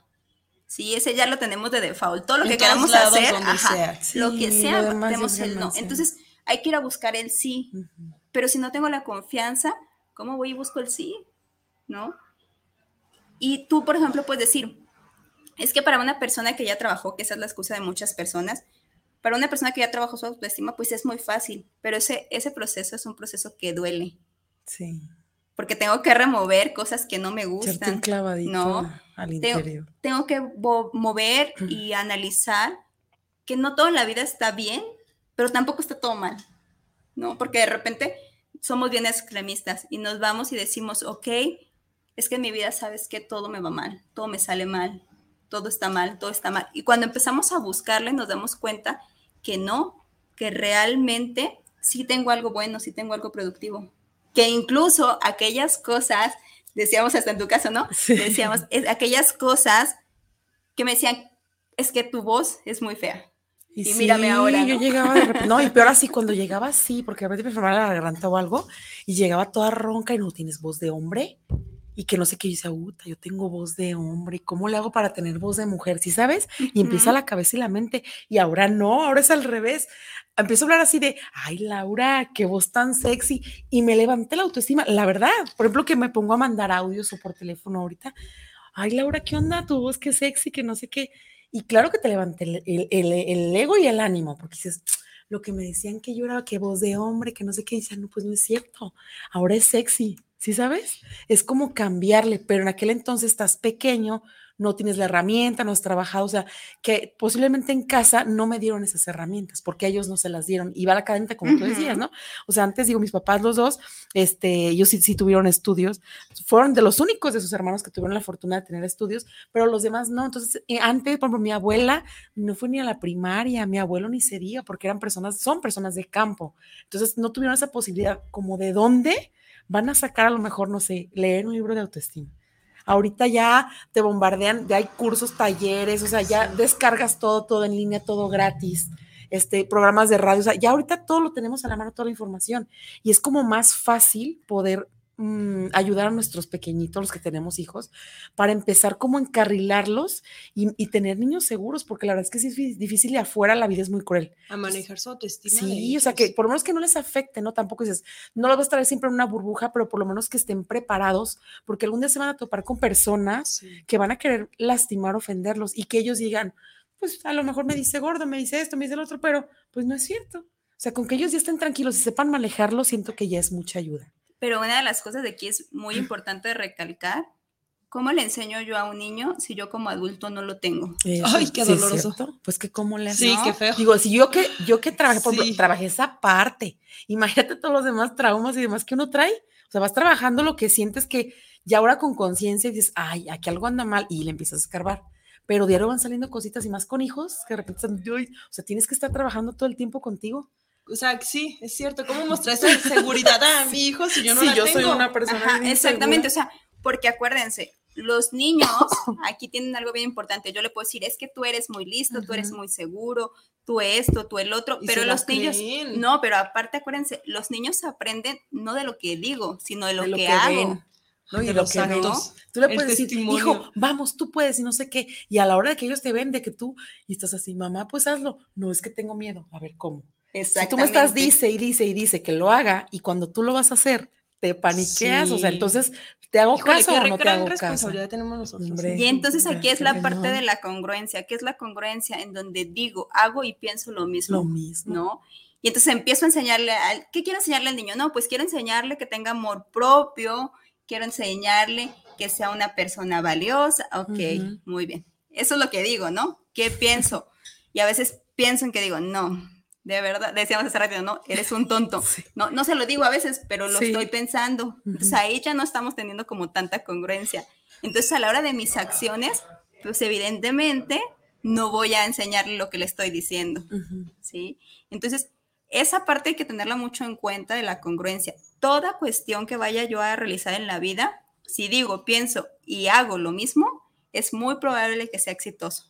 Sí, ese ya lo tenemos de default. Todo lo En que queramos hacer, ajá, sea. lo que Sí, sea, lo tenemos el no. Entonces, hay que ir a buscar el sí. Ujú. Pero si no tengo la confianza, ¿cómo voy y busco el sí? ¿No? Y tú, por ejemplo, puedes decir, es que para una persona que ya trabajó, que esa es la excusa de muchas personas, para una persona que ya trabajó su autoestima, pues es muy fácil, pero ese, ese proceso es un proceso que duele, Sí. Porque tengo que remover cosas que no me gustan, clavadito No, al tengo- interior. tengo que bo- mover y <clears throat> analizar que no toda la vida está bien, pero tampoco está todo mal, ¿no? Porque de repente somos bien extremistas y nos vamos y decimos, ok, es que en mi vida sabes que todo me va mal, todo me sale mal, todo está mal, todo está mal. Y cuando empezamos a buscarle nos damos cuenta que no, que realmente sí tengo algo bueno, sí tengo algo productivo. Que incluso aquellas cosas, decíamos hasta en tu caso, ¿no? Sí. Decíamos, es- aquellas cosas que me decían, es que tu voz es muy fea. y mírame ahora, Yo ¿no? llegaba de repente, no, y peor así, <laughs> cuando llegaba así, porque a veces me enfermaba la garganta o algo, y llegaba toda ronca y no tienes voz de hombre, y que no sé qué, yo decía, "Uta, yo tengo voz de hombre, ¿cómo le hago para tener voz de mujer? ¿Sí sabes? Y empieza la cabeza y la mente, y ahora no, ahora es al revés. Empiezo a hablar así de, ay, Laura, qué voz tan sexy, y me levanté la autoestima, la verdad, por ejemplo, que me pongo a mandar audios o por teléfono ahorita, ay, Laura, ¿qué onda? Tu voz, qué sexy, que no sé qué. Y claro que te levanté el, el- el- el ego y el ánimo, porque dices, lo que me decían que yo era que voz de hombre, que no sé qué, y decían, no, pues no es cierto, ahora es sexy, ¿sí sabes? Es como cambiarle, pero en aquel entonces estás pequeño, no tienes la herramienta, no has trabajado, o sea, que posiblemente en casa no me dieron esas herramientas, porque ellos no se las dieron, y va la cadena como tú decías. ¿no? O sea, antes digo, mis papás los dos, este, ellos sí, sí tuvieron estudios, fueron de los únicos de sus hermanos que tuvieron la fortuna de tener estudios, pero los demás no. Entonces, eh, antes, por ejemplo, mi abuela no fue ni a la primaria, mi abuelo ni se diga, porque eran personas, son personas de campo. Entonces, no tuvieron esa posibilidad como de dónde van a sacar a lo mejor, no sé, leer un libro de autoestima. Ahorita ya te bombardean, ya hay cursos, talleres, o sea, ya descargas todo, todo en línea, todo gratis, este, programas de radio, o sea, ya ahorita todo lo tenemos a la mano, toda la información, y es como más fácil poder mm, ayudar a nuestros pequeñitos, los que tenemos hijos, para empezar como encarrilarlos y, y tener niños seguros, porque la verdad es que es difí- difícil y afuera la vida es muy cruel. A manejar su autoestima. Sí, o sea, que por lo menos que no les afecte, ¿no? Tampoco dices, no los vas a traer siempre en una burbuja, pero por lo menos que estén preparados, porque algún día se van a topar con personas Sí. que van a querer lastimar, ofenderlos y que ellos digan, pues a lo mejor me dice gordo, me dice esto, me dice el otro, pero pues no es cierto. O sea, con que ellos ya estén tranquilos y sepan manejarlo, siento que ya es mucha ayuda. Pero una de las cosas de aquí es muy importante recalcar, ¿cómo le enseño yo a un niño si yo como adulto no lo tengo? Ay, qué sí doloroso. cierto. Pues que cómo le haces. Sí, ¿no? qué feo. Digo, si yo que, yo que trabajé, por ejemplo, Sí. trabajé esa parte, imagínate todos los demás traumas y demás que uno trae. O sea, vas trabajando lo que sientes que ya ahora con conciencia dices, ay, aquí algo anda mal y le empiezas a escarbar. Pero diario van saliendo cositas y más con hijos que de repente están, o sea, tienes que estar trabajando todo el tiempo contigo. O sea, sí, es cierto. ¿Cómo mostrar esa seguridad a <laughs> mi hijo si yo no Sí, la yo tengo? soy una persona Ajá, exactamente, o sea, porque acuérdense, los niños <laughs> aquí tienen algo bien importante. Yo le puedo decir, es que tú eres muy listo, tú eres muy seguro, tú esto, tú el otro, pero los niños, creen. no, pero aparte acuérdense, los niños aprenden no de lo que digo, sino de lo, De lo que, que hago. ven. ¿no? Y De de lo los actos. Tú le puedes decir, testimonio. hijo, vamos, tú puedes y no sé qué. Y a la hora de que ellos te ven, de que tú, y estás así, mamá, pues hazlo. No, es que tengo miedo. A ver, ¿cómo? Si tú me estás dice y dice y dice que lo haga y cuando tú lo vas a hacer, te paniqueas, o sea, Sí. entonces, ¿te hago Híjole, caso o no te hago caso? responsabilidad tenemos nosotros. Hombre. Y entonces aquí es la parte cañón. de la congruencia. ¿Qué es la congruencia? En donde digo, hago y pienso lo mismo. Lo mismo. ¿no? Y entonces empiezo a enseñarle, al, ¿qué quiero enseñarle al niño? No, pues quiero enseñarle que tenga amor propio, quiero enseñarle que sea una persona valiosa, ok, Ujú. muy bien. Eso es lo que digo, ¿no? ¿Qué pienso? Y a veces pienso en que digo, no, de verdad, decíamos hace rato, no, eres un tonto. <laughs> No, no se lo digo a veces, pero lo Sí. estoy pensando. Entonces ahí ya no estamos teniendo como tanta congruencia. Entonces a la hora de mis acciones, pues evidentemente no voy a enseñarle lo que le estoy diciendo. ¿sí? Entonces, esa parte hay que tenerla mucho en cuenta de la congruencia. Toda cuestión que vaya yo a realizar en la vida, si digo, pienso y hago lo mismo, es muy probable que sea exitoso.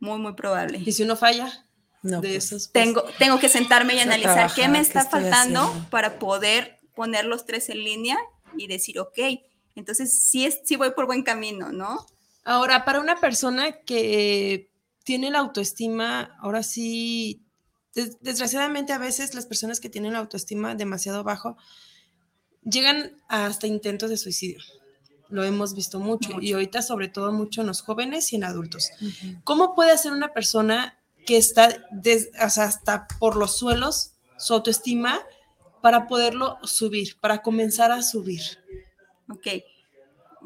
Muy, muy probable. Y si uno falla No, de pues, esos. pues, Tengo, tengo que sentarme y analizar qué me está faltando haciendo. para poder poner los tres en línea y decir, ok, entonces sí, es, sí voy por buen camino, ¿no? Ahora, para una persona que tiene la autoestima, ahora sí, des- desgraciadamente a veces las personas que tienen la autoestima demasiado bajo llegan hasta intentos de suicidio. Lo hemos visto mucho, y ahorita sobre todo mucho en los jóvenes y en adultos. ¿Cómo puede hacer una persona que está des- o sea, hasta por los suelos su autoestima para poderlo subir, para comenzar a subir? Ok.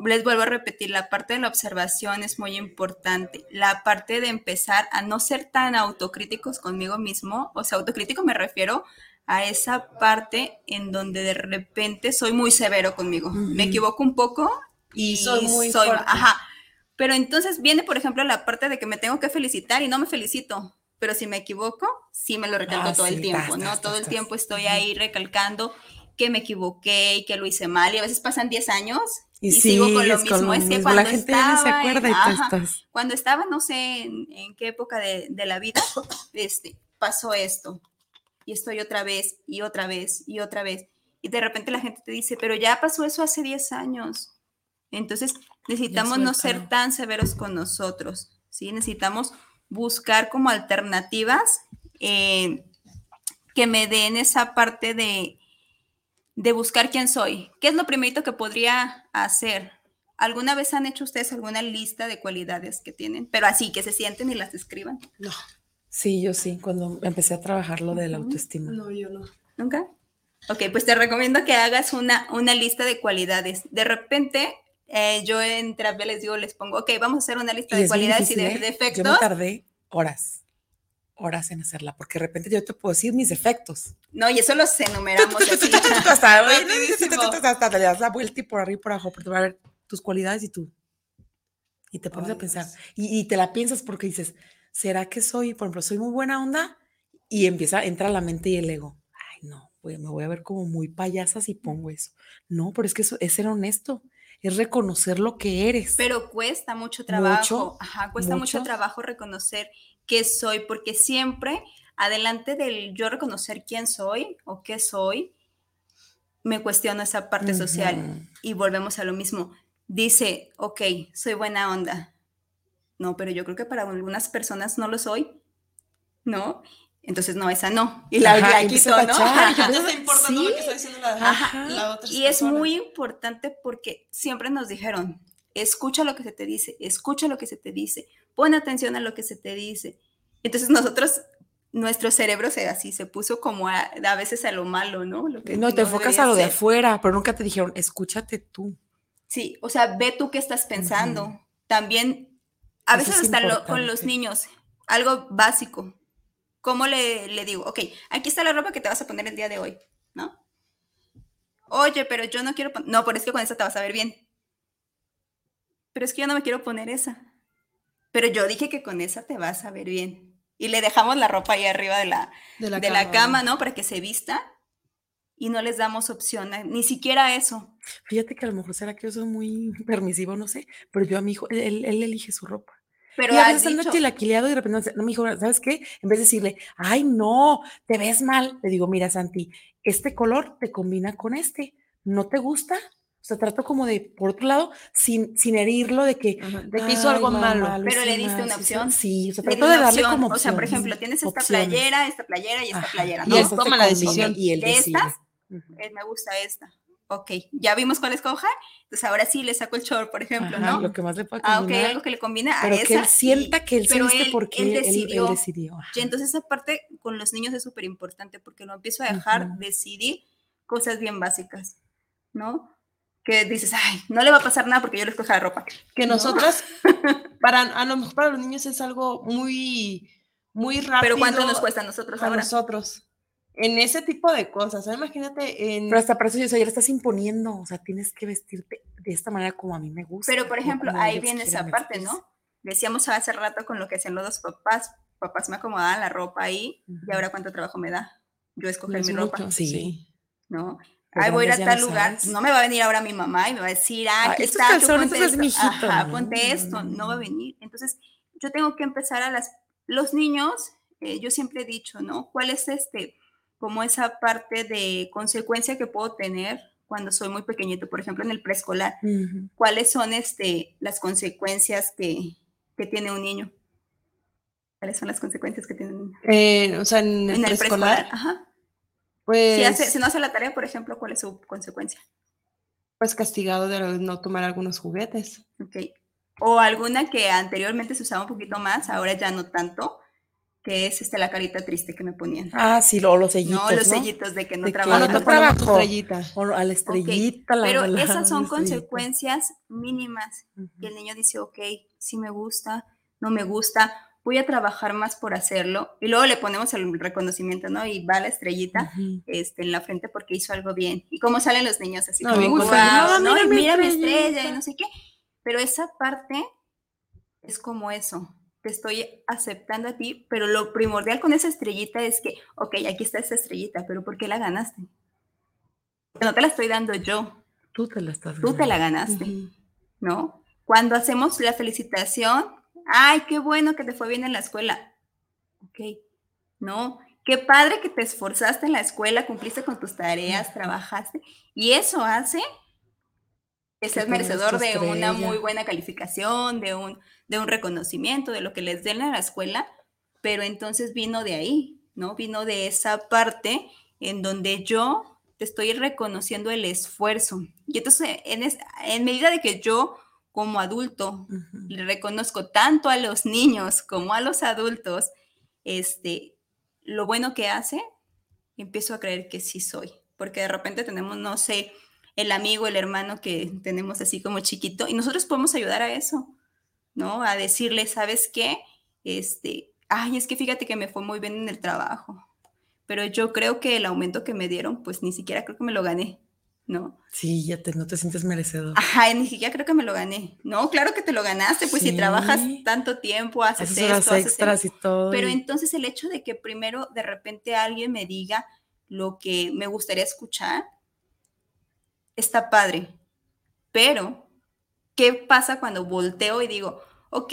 Les vuelvo a repetir, la parte de la observación es muy importante. La parte de empezar a no ser tan autocríticos conmigo mismo, o sea, autocrítico me refiero a esa parte en donde de repente soy muy severo conmigo. Me Ujú. equivoco un poco Y y soy muy soy, fuerte. ajá. Pero entonces viene, por ejemplo, la parte de que me tengo que felicitar y no me felicito. Pero si me equivoco, sí me lo recalco Ah, todo el sí, tiempo, ¿no? todo el tiempo estoy ahí recalcando que me equivoqué y que lo hice mal. Y a veces pasan 10 años y, Y, sigo con lo mismo. es que mismo. cuando La gente ya ni se estaba en- acuerda y ajá, estás. cuando estaba, no sé en, en qué época de, de la vida, este, pasó esto. Y estoy otra vez, y otra vez, y otra vez. Y de repente la gente te dice, pero ya pasó eso hace 10 años. Entonces necesitamos no ser tan severos con nosotros, ¿sí? Necesitamos buscar como alternativas eh, que me den esa parte de, de buscar quién soy. ¿Qué es lo primerito que podría hacer? ¿Alguna vez han hecho ustedes alguna lista de cualidades que tienen? Pero así, que se sienten y las escriban. No, Sí, yo sí, cuando empecé a trabajar lo de la autoestima. no, yo no. ¿Nunca? Ok, pues te recomiendo que hagas una, una lista de cualidades. De repente, eh, yo en terapia les digo, les pongo, ok, vamos a hacer una lista Y de cualidades y de difícil, ¿eh? defectos. Yo me tardé horas, horas en hacerla, porque de repente yo te puedo decir mis defectos. No, y eso los enumeramos <laughs> <laughs> hasta, le das la vuelta y por arriba y por abajo, pero te va a ver tus cualidades y tú. Y te pones a pensar. Y, te la piensas porque dices, ¿será que soy, por ejemplo, soy muy buena onda? Y empieza, entra la mente y el ego. Ay, no, me voy a ver como muy payasa si pongo eso. No, pero es que eso es ser honesto, es reconocer lo que eres. Pero cuesta mucho trabajo. Mucho, Ajá, cuesta mucho. mucho. trabajo reconocer qué soy, porque siempre, adelante del yo reconocer quién soy o qué soy, me cuestiono esa parte social. Y volvemos a lo mismo. Dice, ok, soy buena onda. No, pero yo creo que para algunas personas no lo soy. ¿No? Entonces, no, esa no. Y la, Ajá, la quito, ¿no? tachar, <laughs> Ajá. No está importando lo Sí. que está diciendo la, Ajá. la otra Y es persona. muy importante porque siempre nos dijeron, escucha lo que se te dice, escucha lo que se te dice, pon atención a lo que se te dice. Entonces nosotros, nuestro cerebro se así se puso como a, a veces a lo malo, ¿no? Lo que No, te enfocas a lo de afuera, pero nunca te dijeron, escúchate tú. Sí, o sea, ve tú qué estás pensando. También, a Eso veces es hasta lo- con los niños, algo básico. ¿Cómo le, le digo? Ok, aquí está la ropa que te vas a poner el día de hoy, ¿no? Oye, pero yo no quiero poner... No, pero es que con esa te vas a ver bien. Pero es que yo no me quiero poner esa. Pero yo dije que con esa te vas a ver bien. Y le dejamos la ropa ahí arriba de la, de la de la cama, ¿no? Para que se vista. Y no les damos opción, ni siquiera eso. Fíjate que a lo mejor será que yo soy muy <laughs> permisivo, no sé, pero yo a mi hijo, él, él- él elige su ropa. Pero y a veces dicho- chilaquileado y de repente, no, mi hijo, ¿sabes qué? En vez de decirle, ay, no, te ves mal, le digo, mira, Santi, este color te combina con este, ¿no te gusta? O sea, trato como de, por otro lado, sin, sin herirlo de que... Ajá, de que hizo "Ay, algo malo. lo Pero le diste una sí, sí". opción. Sí, o sea, trato de darle opción. como O sea, por opciones, ejemplo, tienes esta opciones. playera, esta playera y esta Ajá, playera, Y ¿no? él esas toma la decisión. Y él ¿De decide. estas? Me gusta esta. Ok, ya vimos cuál escoja. Entonces ahora sí le saco el short, por ejemplo, Ajá, ¿no? Lo que más le pueda Ah, ok, algo que le combina a pero esa. que él sienta que él pero él- porque él él, él decidió. decidió. ajá. Y entonces esa parte con los niños es súper importante porque lo empiezo a dejar Ujú. decidir cosas bien básicas, ¿no? Que dices, ay, no le va a pasar nada porque yo le escojo la ropa. que ¿no? nosotras, <laughs> para, a lo mejor para los niños es algo muy, muy rápido. Pero ¿cuánto nos cuesta a nosotros a ahora? nosotros? En ese tipo de cosas. Imagínate en... Pero hasta para eso yo, o sea, ya le estás imponiendo, o sea, tienes que vestirte de esta manera como a mí me gusta. Pero, por ejemplo, ahí viene esa parte. ¿no? Decíamos hace rato con lo que hacían los dos papás. Papás me acomodaban la ropa ahí y Ujú. ahora cuánto trabajo me da. Yo escoger es mi ropa, Sí. ¿no? Ahí voy a ir a tal no lugar. sabes. No me va a venir ahora mi mamá y me va a decir, ah, aquí está, calzones, ponte esto es Ajá, ¿no? ponte esto. No va a venir. Entonces, yo tengo que empezar a las... Los niños, eh, yo siempre he dicho, ¿no? ¿Cuál es este, como esa parte de consecuencia que puedo tener cuando soy muy pequeñito? Por ejemplo, en el preescolar. ¿Cuáles son este, las consecuencias que, que tiene un niño? ¿Cuáles son las consecuencias que tiene un niño? Eh, o sea, en el preescolar, preescolar. Ajá. pues, Si, hace- si no hace la tarea, por ejemplo, ¿cuál es su consecuencia? pues castigado de no tomar algunos juguetes. Ok. O alguna que anteriormente se usaba un poquito más, ahora ya no tanto, que es este, la carita triste que me ponían. Ah, sí, lo- los sellitos, no, ¿no? los sellitos de que no De que O trabajan. no no te ponemos tu trabajo. estrellita. O a la estrellita, la Pero la- esas son estrellita. consecuencias mínimas. Ujú. Y el niño dice, ok, sí me gusta, no me gusta, voy a trabajar más por hacerlo. Y luego le ponemos el reconocimiento, ¿no? Y va la estrellita Ujú. este, en la frente porque hizo algo bien. Y cómo salen los niños así No, como, contentos. ¿no? Mira Y mi mira mi estrella y no sé qué. Pero esa parte es como eso. Te estoy aceptando a ti, pero lo primordial con esa estrellita es que, ok, aquí está esa estrellita, pero ¿por qué la ganaste? No te la estoy dando yo, Tú te la estás tú te la ganando. ganaste. Ujú. ¿no? Cuando hacemos la felicitación, ay, qué bueno que te fue bien en la escuela. Ok, no, qué padre que te esforzaste en la escuela, cumpliste con tus tareas, trabajaste, y eso hace que seas merecedor de una muy buena calificación, de un, de un reconocimiento, de lo que les den en la escuela, pero entonces vino de ahí, ¿no? Vino de esa parte en donde yo te estoy reconociendo el esfuerzo. Y entonces, en, es- en medida de que yo como adulto le reconozco tanto a los niños como a los adultos, este, lo bueno que hace, empiezo a creer que sí soy, porque de repente tenemos, no sé, el amigo, el hermano que tenemos así como chiquito, y nosotros podemos ayudar a eso, ¿no? A decirle, ¿sabes qué? Este, ay, es que fíjate que me fue muy bien en el trabajo, pero yo creo que el aumento que me dieron, pues ni siquiera creo que me lo gané, ¿no? Sí, ya te, no te sientes merecedor. Ajá, ni siquiera creo que me lo gané. No, claro que te lo ganaste, pues si trabajas tanto tiempo, haces, Haces horas esto, haces extras y todo. Pero entonces el hecho de que primero de repente alguien me diga lo que me gustaría escuchar, está padre. Pero, ¿qué pasa cuando volteo y digo, ok,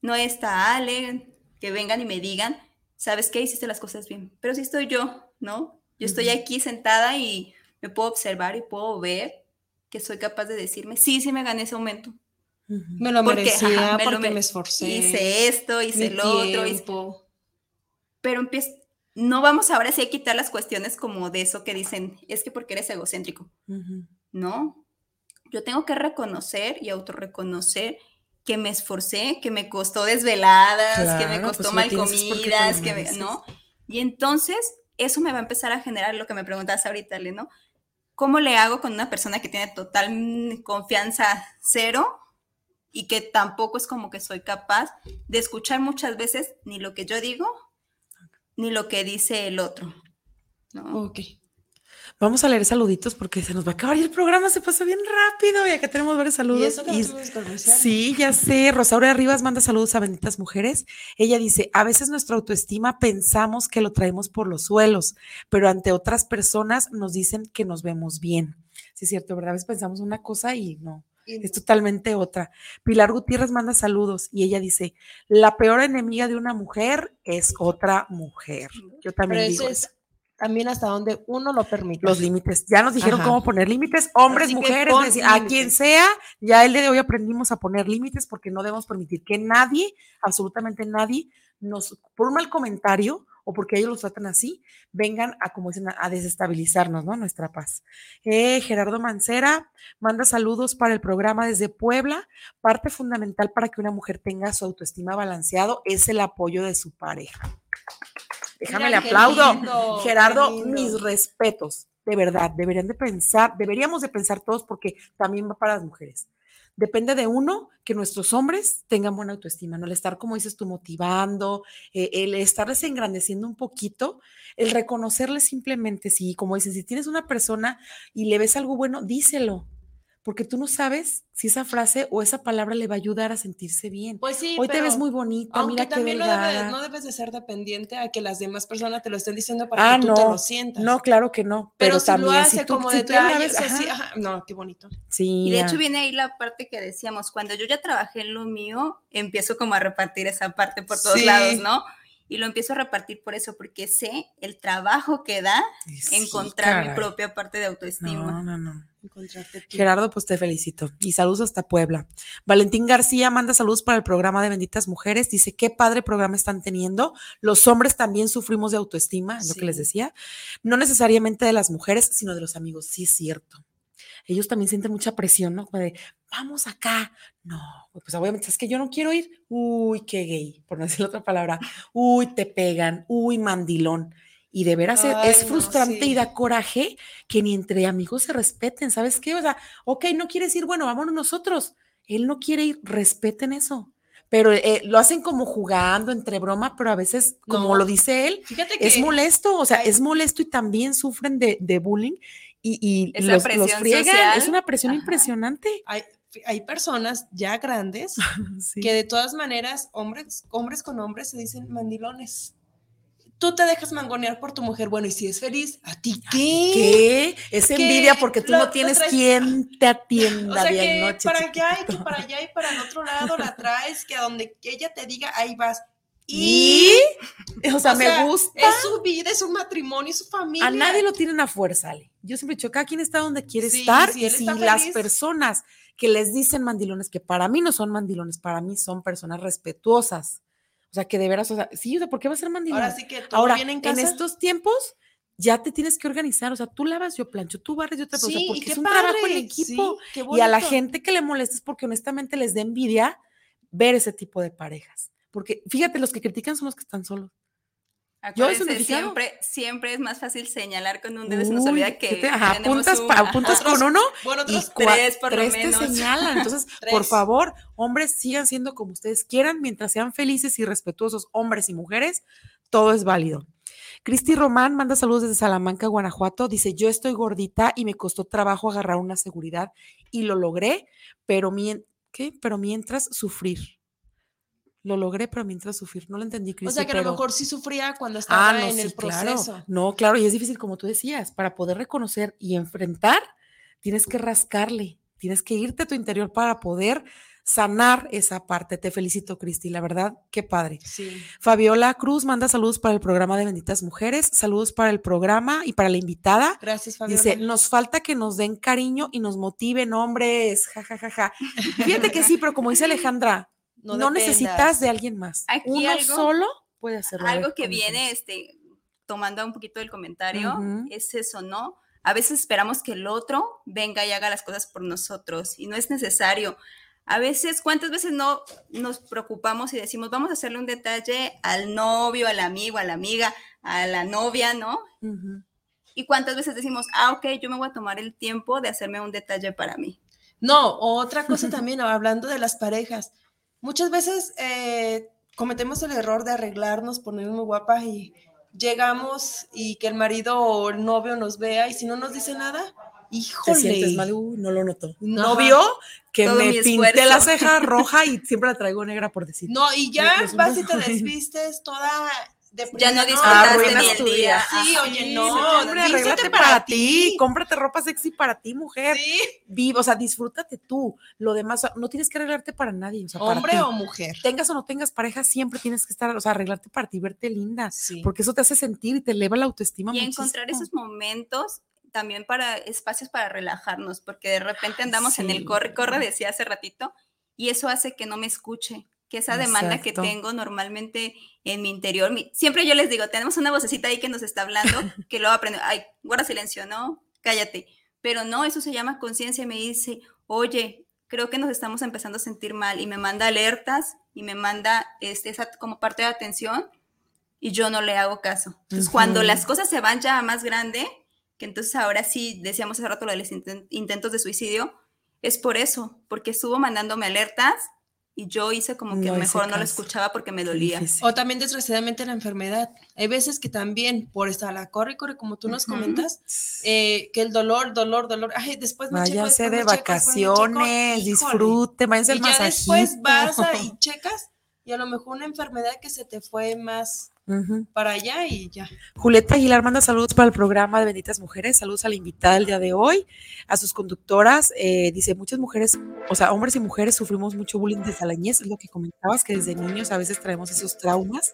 no está Ale, que vengan y me digan, ¿sabes qué? Hiciste las cosas bien. Pero sí estoy yo, ¿no? Yo estoy aquí sentada y me puedo observar y puedo ver que soy capaz de decirme, sí, sí me gané ese aumento. Me lo Porque, merecía ajá, me lo porque mere- me esforcé. Hice esto, hice mi lo otro, hice- pero empiezo, no vamos ahora sí a quitar las cuestiones como de eso que dicen, es que porque eres egocéntrico. No, yo tengo que reconocer y autorreconocer que me esforcé, que me costó desveladas, que me costó pues, lo mal comidas, que me-. ¿no? Y entonces eso me va a empezar a generar lo que me preguntas ahorita, ¿no? ¿Cómo le hago con una persona que tiene total mm, confianza cero y que tampoco es como que soy capaz de escuchar muchas veces ni lo que yo digo ni lo que dice el otro? ¿no? Ok. Vamos a leer saluditos porque se nos va a acabar y el programa se pasa bien rápido y acá tenemos varios saludos. Y eso que no y- tuvimos comercial. Sí, ya sé. Rosaura Rivas manda saludos a benditas mujeres. Ella dice, a veces nuestra autoestima pensamos que lo traemos por los suelos, pero ante otras personas nos dicen que nos vemos bien. Sí, es cierto, ¿verdad? A veces pensamos una cosa y no, es totalmente otra. Pilar Gutiérrez manda saludos y ella dice, la peor enemiga de una mujer es otra mujer. Yo Pero también eso digo es eso. también hasta donde uno lo permite. Los límites. Ya nos dijeron Ajá. cómo poner límites, hombres, Así mujeres, decir, a quien sea. Ya el día de hoy aprendimos a poner límites porque no debemos permitir que nadie, absolutamente nadie, nos, por un mal comentario o porque ellos los tratan así, vengan a, como dicen, a, desestabilizarnos, ¿no? Nuestra paz. Eh, Gerardo Mancera manda saludos para el programa desde Puebla. Parte fundamental para que una mujer tenga su autoestima balanceado es el apoyo de su pareja. Déjame Mira le aplaudo. lindo, Gerardo, mis respetos, de verdad, deberían de pensar, deberíamos de pensar todos porque también va para las mujeres. Depende de uno que nuestros hombres tengan buena autoestima, ¿no? El estar, como dices tú, motivando, eh, el estarles engrandeciendo un poquito, el reconocerles simplemente, si, como dices, si tienes una persona y le ves algo bueno, díselo, porque tú no sabes si esa frase o esa palabra le va a ayudar a sentirse bien. Pues sí, Hoy te ves muy bonita, aunque mira qué también no debes, no debes de ser dependiente a que las demás personas te lo estén diciendo para Ah, que tú te lo sientas. no, claro que no, pero, pero, si también lo hace si tú, como si detalle, ves, o sea, sí, ajá, ajá, no, qué bonito. sí, Y de ya. hecho viene ahí la parte que decíamos, cuando yo ya trabajé en lo mío, empiezo como a repartir esa parte por todos Sí. lados, ¿no? Y lo empiezo a repartir por eso, porque sé el trabajo que da Sí, encontrar mi propia parte de autoestima. No, no, no. Gerardo, pues te felicito. Y saludos hasta Puebla. Valentín García manda saludos para el programa de Benditas Mujeres. Dice, qué padre programa están teniendo. Los hombres también sufrimos de autoestima, es lo que les decía. No necesariamente de las mujeres, sino de los amigos. Sí, es cierto. Ellos también sienten mucha presión, ¿no? Como de, vamos acá. No, pues obviamente es que yo no quiero ir. Uy, qué gay, por no decir otra palabra. Uy, te pegan. Uy, mandilón. Y de veras es- Ay, es no, frustrante y da coraje que ni entre amigos se respeten, ¿sabes qué? O sea, ok, no quieres ir, bueno, vámonos nosotros. Él no quiere ir, respeten eso. Pero eh, lo hacen como jugando, entre broma, pero a veces, como No. lo dice él, Fíjate que es molesto, o sea, es molesto y también sufren de, de bullying y, y Esa los, los friegan. social. Es una presión Ajá. impresionante. hay, hay personas ya grandes <laughs> Sí. que de todas maneras, hombres, hombres con hombres se dicen mandilones. Tú te dejas mangonear por tu mujer, bueno, y si es feliz, ¿a ti qué? ¿Qué? Es ¿Qué? envidia porque tú Lo- no tienes traes- quien te O atienda sea bien que noche. para allá y que para allá y para el otro lado la traes, que a donde ella te diga, ahí vas. Y, o sea, o me sea, gusta. Es su vida, es su matrimonio, es su familia. A nadie lo tienen a fuerza, Ale. Yo siempre dicho, cada quien está donde quiere Sí, estar. si y si las feliz. personas que les dicen mandilones, que para mí no son mandilones, para mí son personas respetuosas. O sea, que de veras, o sea, sí, o sea, ¿por qué va a ser mandilón? Ahora sí que todo Ahora, viene en estos tiempos ya te tienes que organizar, o sea, tú lavas, yo plancho, tú barres, yo te sí, o sea, y porque es un trabajo en padre, equipo. sí, y a la gente que le molesta es porque honestamente les da envidia ver ese tipo de parejas. Porque fíjate, los que critican son los que están solos. Yo Acuérdense, fijado. siempre, siempre es más fácil señalar con un dedo, se nos olvida Uy, que ¿qué te- ajá, tenemos apuntas, pa- una. apuntas <laughs> con uno Bueno, y tres, por lo tres menos. te señalan. Entonces, <laughs> por favor, hombres, sigan siendo como ustedes quieran, mientras sean felices y respetuosos, hombres y mujeres, todo es válido. Cristi Román manda saludos desde Salamanca, Guanajuato. Dice, yo estoy gordita y me costó trabajo agarrar una seguridad y lo logré, pero, mien- ¿qué? pero mientras sufrir. Lo logré, pero mientras sufrir. No lo entendí, Cristi. O sea que a pero- lo mejor sí sufría cuando estaba Ah, no, en sí, el claro. proceso. No, claro, y es difícil, como tú decías, para poder reconocer y enfrentar, tienes que rascarle, tienes que irte a tu interior para poder sanar esa parte. Te felicito, Cristi, la verdad, qué padre. Sí. Fabiola Cruz manda saludos para el programa de Benditas Mujeres, saludos para el programa y para la invitada. Gracias, Fabiola. Dice, nos falta que nos den cariño y nos motiven, hombres, ja, ja, ja, ja. Fíjate que sí, pero como dice Alejandra, no, necesitas de alguien más. Aquí Uno algo- solo puede hacerlo. Algo que viene, este, tomando un poquito del comentario, es eso, ¿no? A veces esperamos que el otro venga y haga las cosas por nosotros y no es necesario. A veces, ¿cuántas veces no nos preocupamos y decimos, vamos a hacerle un detalle al novio, al amigo, a la amiga, a la novia, ¿no? Y cuántas veces decimos, ah, ok, yo me voy a tomar el tiempo de hacerme un detalle para mí. No, otra cosa también, <laughs> hablando de las parejas. Muchas veces eh, cometemos el error de arreglarnos, ponernos muy guapas y llegamos y que el marido o el novio nos vea y si no nos dice nada, te híjole. sientes mal, "Uy, no lo noto. No vio que Todo me pinté la ceja <laughs> roja y siempre la traigo negra por decir. No, y ya vas y te desvistes toda Ya no disfrutaste ni el día. Sí, oye, no, hombre, arréglate para para ti, cómprate ropa sexy para ti, mujer. Sí, Viva, o sea, disfrútate tú. Lo demás, no tienes que arreglarte para nadie, o sea, para hombre o mujer. Tengas o no tengas pareja, siempre tienes que estar, o sea, arreglarte para ti, verte linda, Sí. porque eso te hace sentir y te eleva la autoestima Y encontrar esos momentos también para espacios para relajarnos, porque de repente andamos en el corre, corre, decía hace ratito, y eso hace que no me escuche, que esa demanda que tengo normalmente en mi interior, mi- siempre yo les digo, tenemos una vocecita ahí que nos está hablando, <laughs> que luego aprende, ay, guarda silencio, no, cállate, pero no, eso se llama conciencia y me dice, oye, creo que nos estamos empezando a sentir mal y me manda alertas y me manda este, esa como parte de atención y yo no le hago caso. Entonces, cuando las cosas se van ya más grande, que entonces ahora sí, decíamos hace rato lo de los inten- intentos de suicidio, es por eso, porque estuvo mandándome alertas y yo hice como que No mejor no lo escuchaba porque me dolía. O también desgraciadamente la enfermedad. Hay veces que también por estar la corre, corre, como tú nos comentas, eh, que el dolor, dolor, dolor, ay, después me checo, Váyanse después de me checo, checo, vacaciones, disfrute, váyanse Y al ya masajito. después vas a- y checas y a lo mejor una enfermedad que se te fue más Para allá y ya. Julieta Aguilar manda saludos para el programa de Benditas Mujeres. Saludos a la invitada del día de hoy, a sus conductoras. eh, dice, muchas mujeres, o sea, hombres y mujeres sufrimos mucho bullying desde la niñez, es lo que comentabas, que desde niños a veces traemos esos traumas.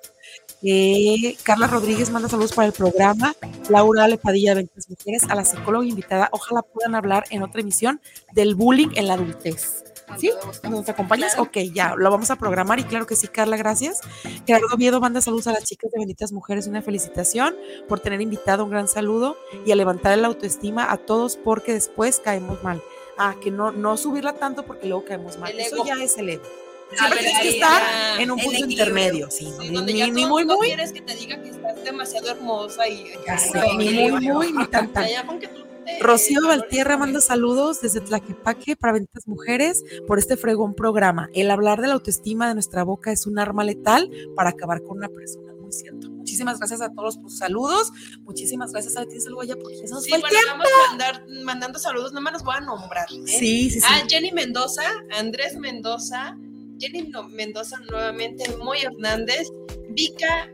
Eh, Carla Rodríguez manda saludos para el programa. Laura Lepadilla de Benditas Mujeres, a la psicóloga invitada. Ojalá puedan hablar en otra emisión del bullying en la adultez. ¿Sí? ¿Nos acompañas? Claro. Ok, ya, lo vamos a programar y claro que sí, Carla, gracias. Gerardo Oviedo manda saludos a las chicas de Benditas Mujeres, una felicitación por tener invitado, un gran saludo y a levantar la autoestima a todos porque después caemos mal. Ah, que no, no subirla tanto porque luego caemos mal. Eso ya es el ego. Siempre tienes que estar en un punto intermedio, sí. Sí, ni, donde ni- ya ni muy, muy, quieres que te diga que estás demasiado hermosa y ya sé, ni muy, muy, ni tan, tan. <laughs> Ya con que tú Rocío Valtierra manda saludos desde Tlaquepaque para Benditas Mujeres por este fregón programa. El hablar de la autoestima de nuestra boca es un arma letal para acabar con una persona. Muy cierto. Muchísimas gracias a todos por sus saludos. Muchísimas gracias. A ¿Tienes algo allá? Porque ya se nos Sí, fue el bueno, tiempo. vamos a mandar mandando saludos, nada más los voy a nombrar. ¿eh? Sí, sí, sí. Ah, Jenny Mendoza, Andrés Mendoza, Jenny No- Mendoza nuevamente, Moy Hernández, Vika,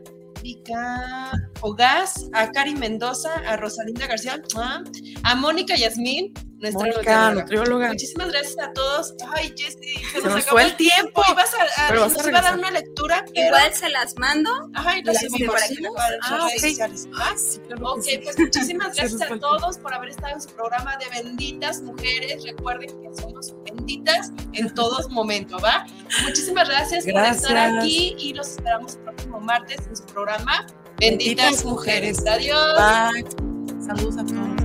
Vika Ogaz, a Cari Mendoza, a Rosalinda García, ah, a Mónica Yasmín, nuestra Mónica, nutrióloga. nutrióloga. Muchísimas gracias a todos. Ay, Jessy, se, Se nos acabó fue el tiempo. Ibas a, a- Pero vas a nos iba a dar una lectura, pero... Igual se las mando. Ajá, y las subimos para para Ah, redes ok. sociales. ¿va? Sí, claro que Ok, sí. pues muchísimas <laughs> gracias a todos por haber estado en su programa de Benditas Mujeres. Recuerden que somos en todos momentos, ¿va? Muchísimas gracias, por estar aquí y los esperamos el próximo martes en su programa Benditas Benditas, Mujeres. Mujeres. Adiós. Bye. Saludos a todos.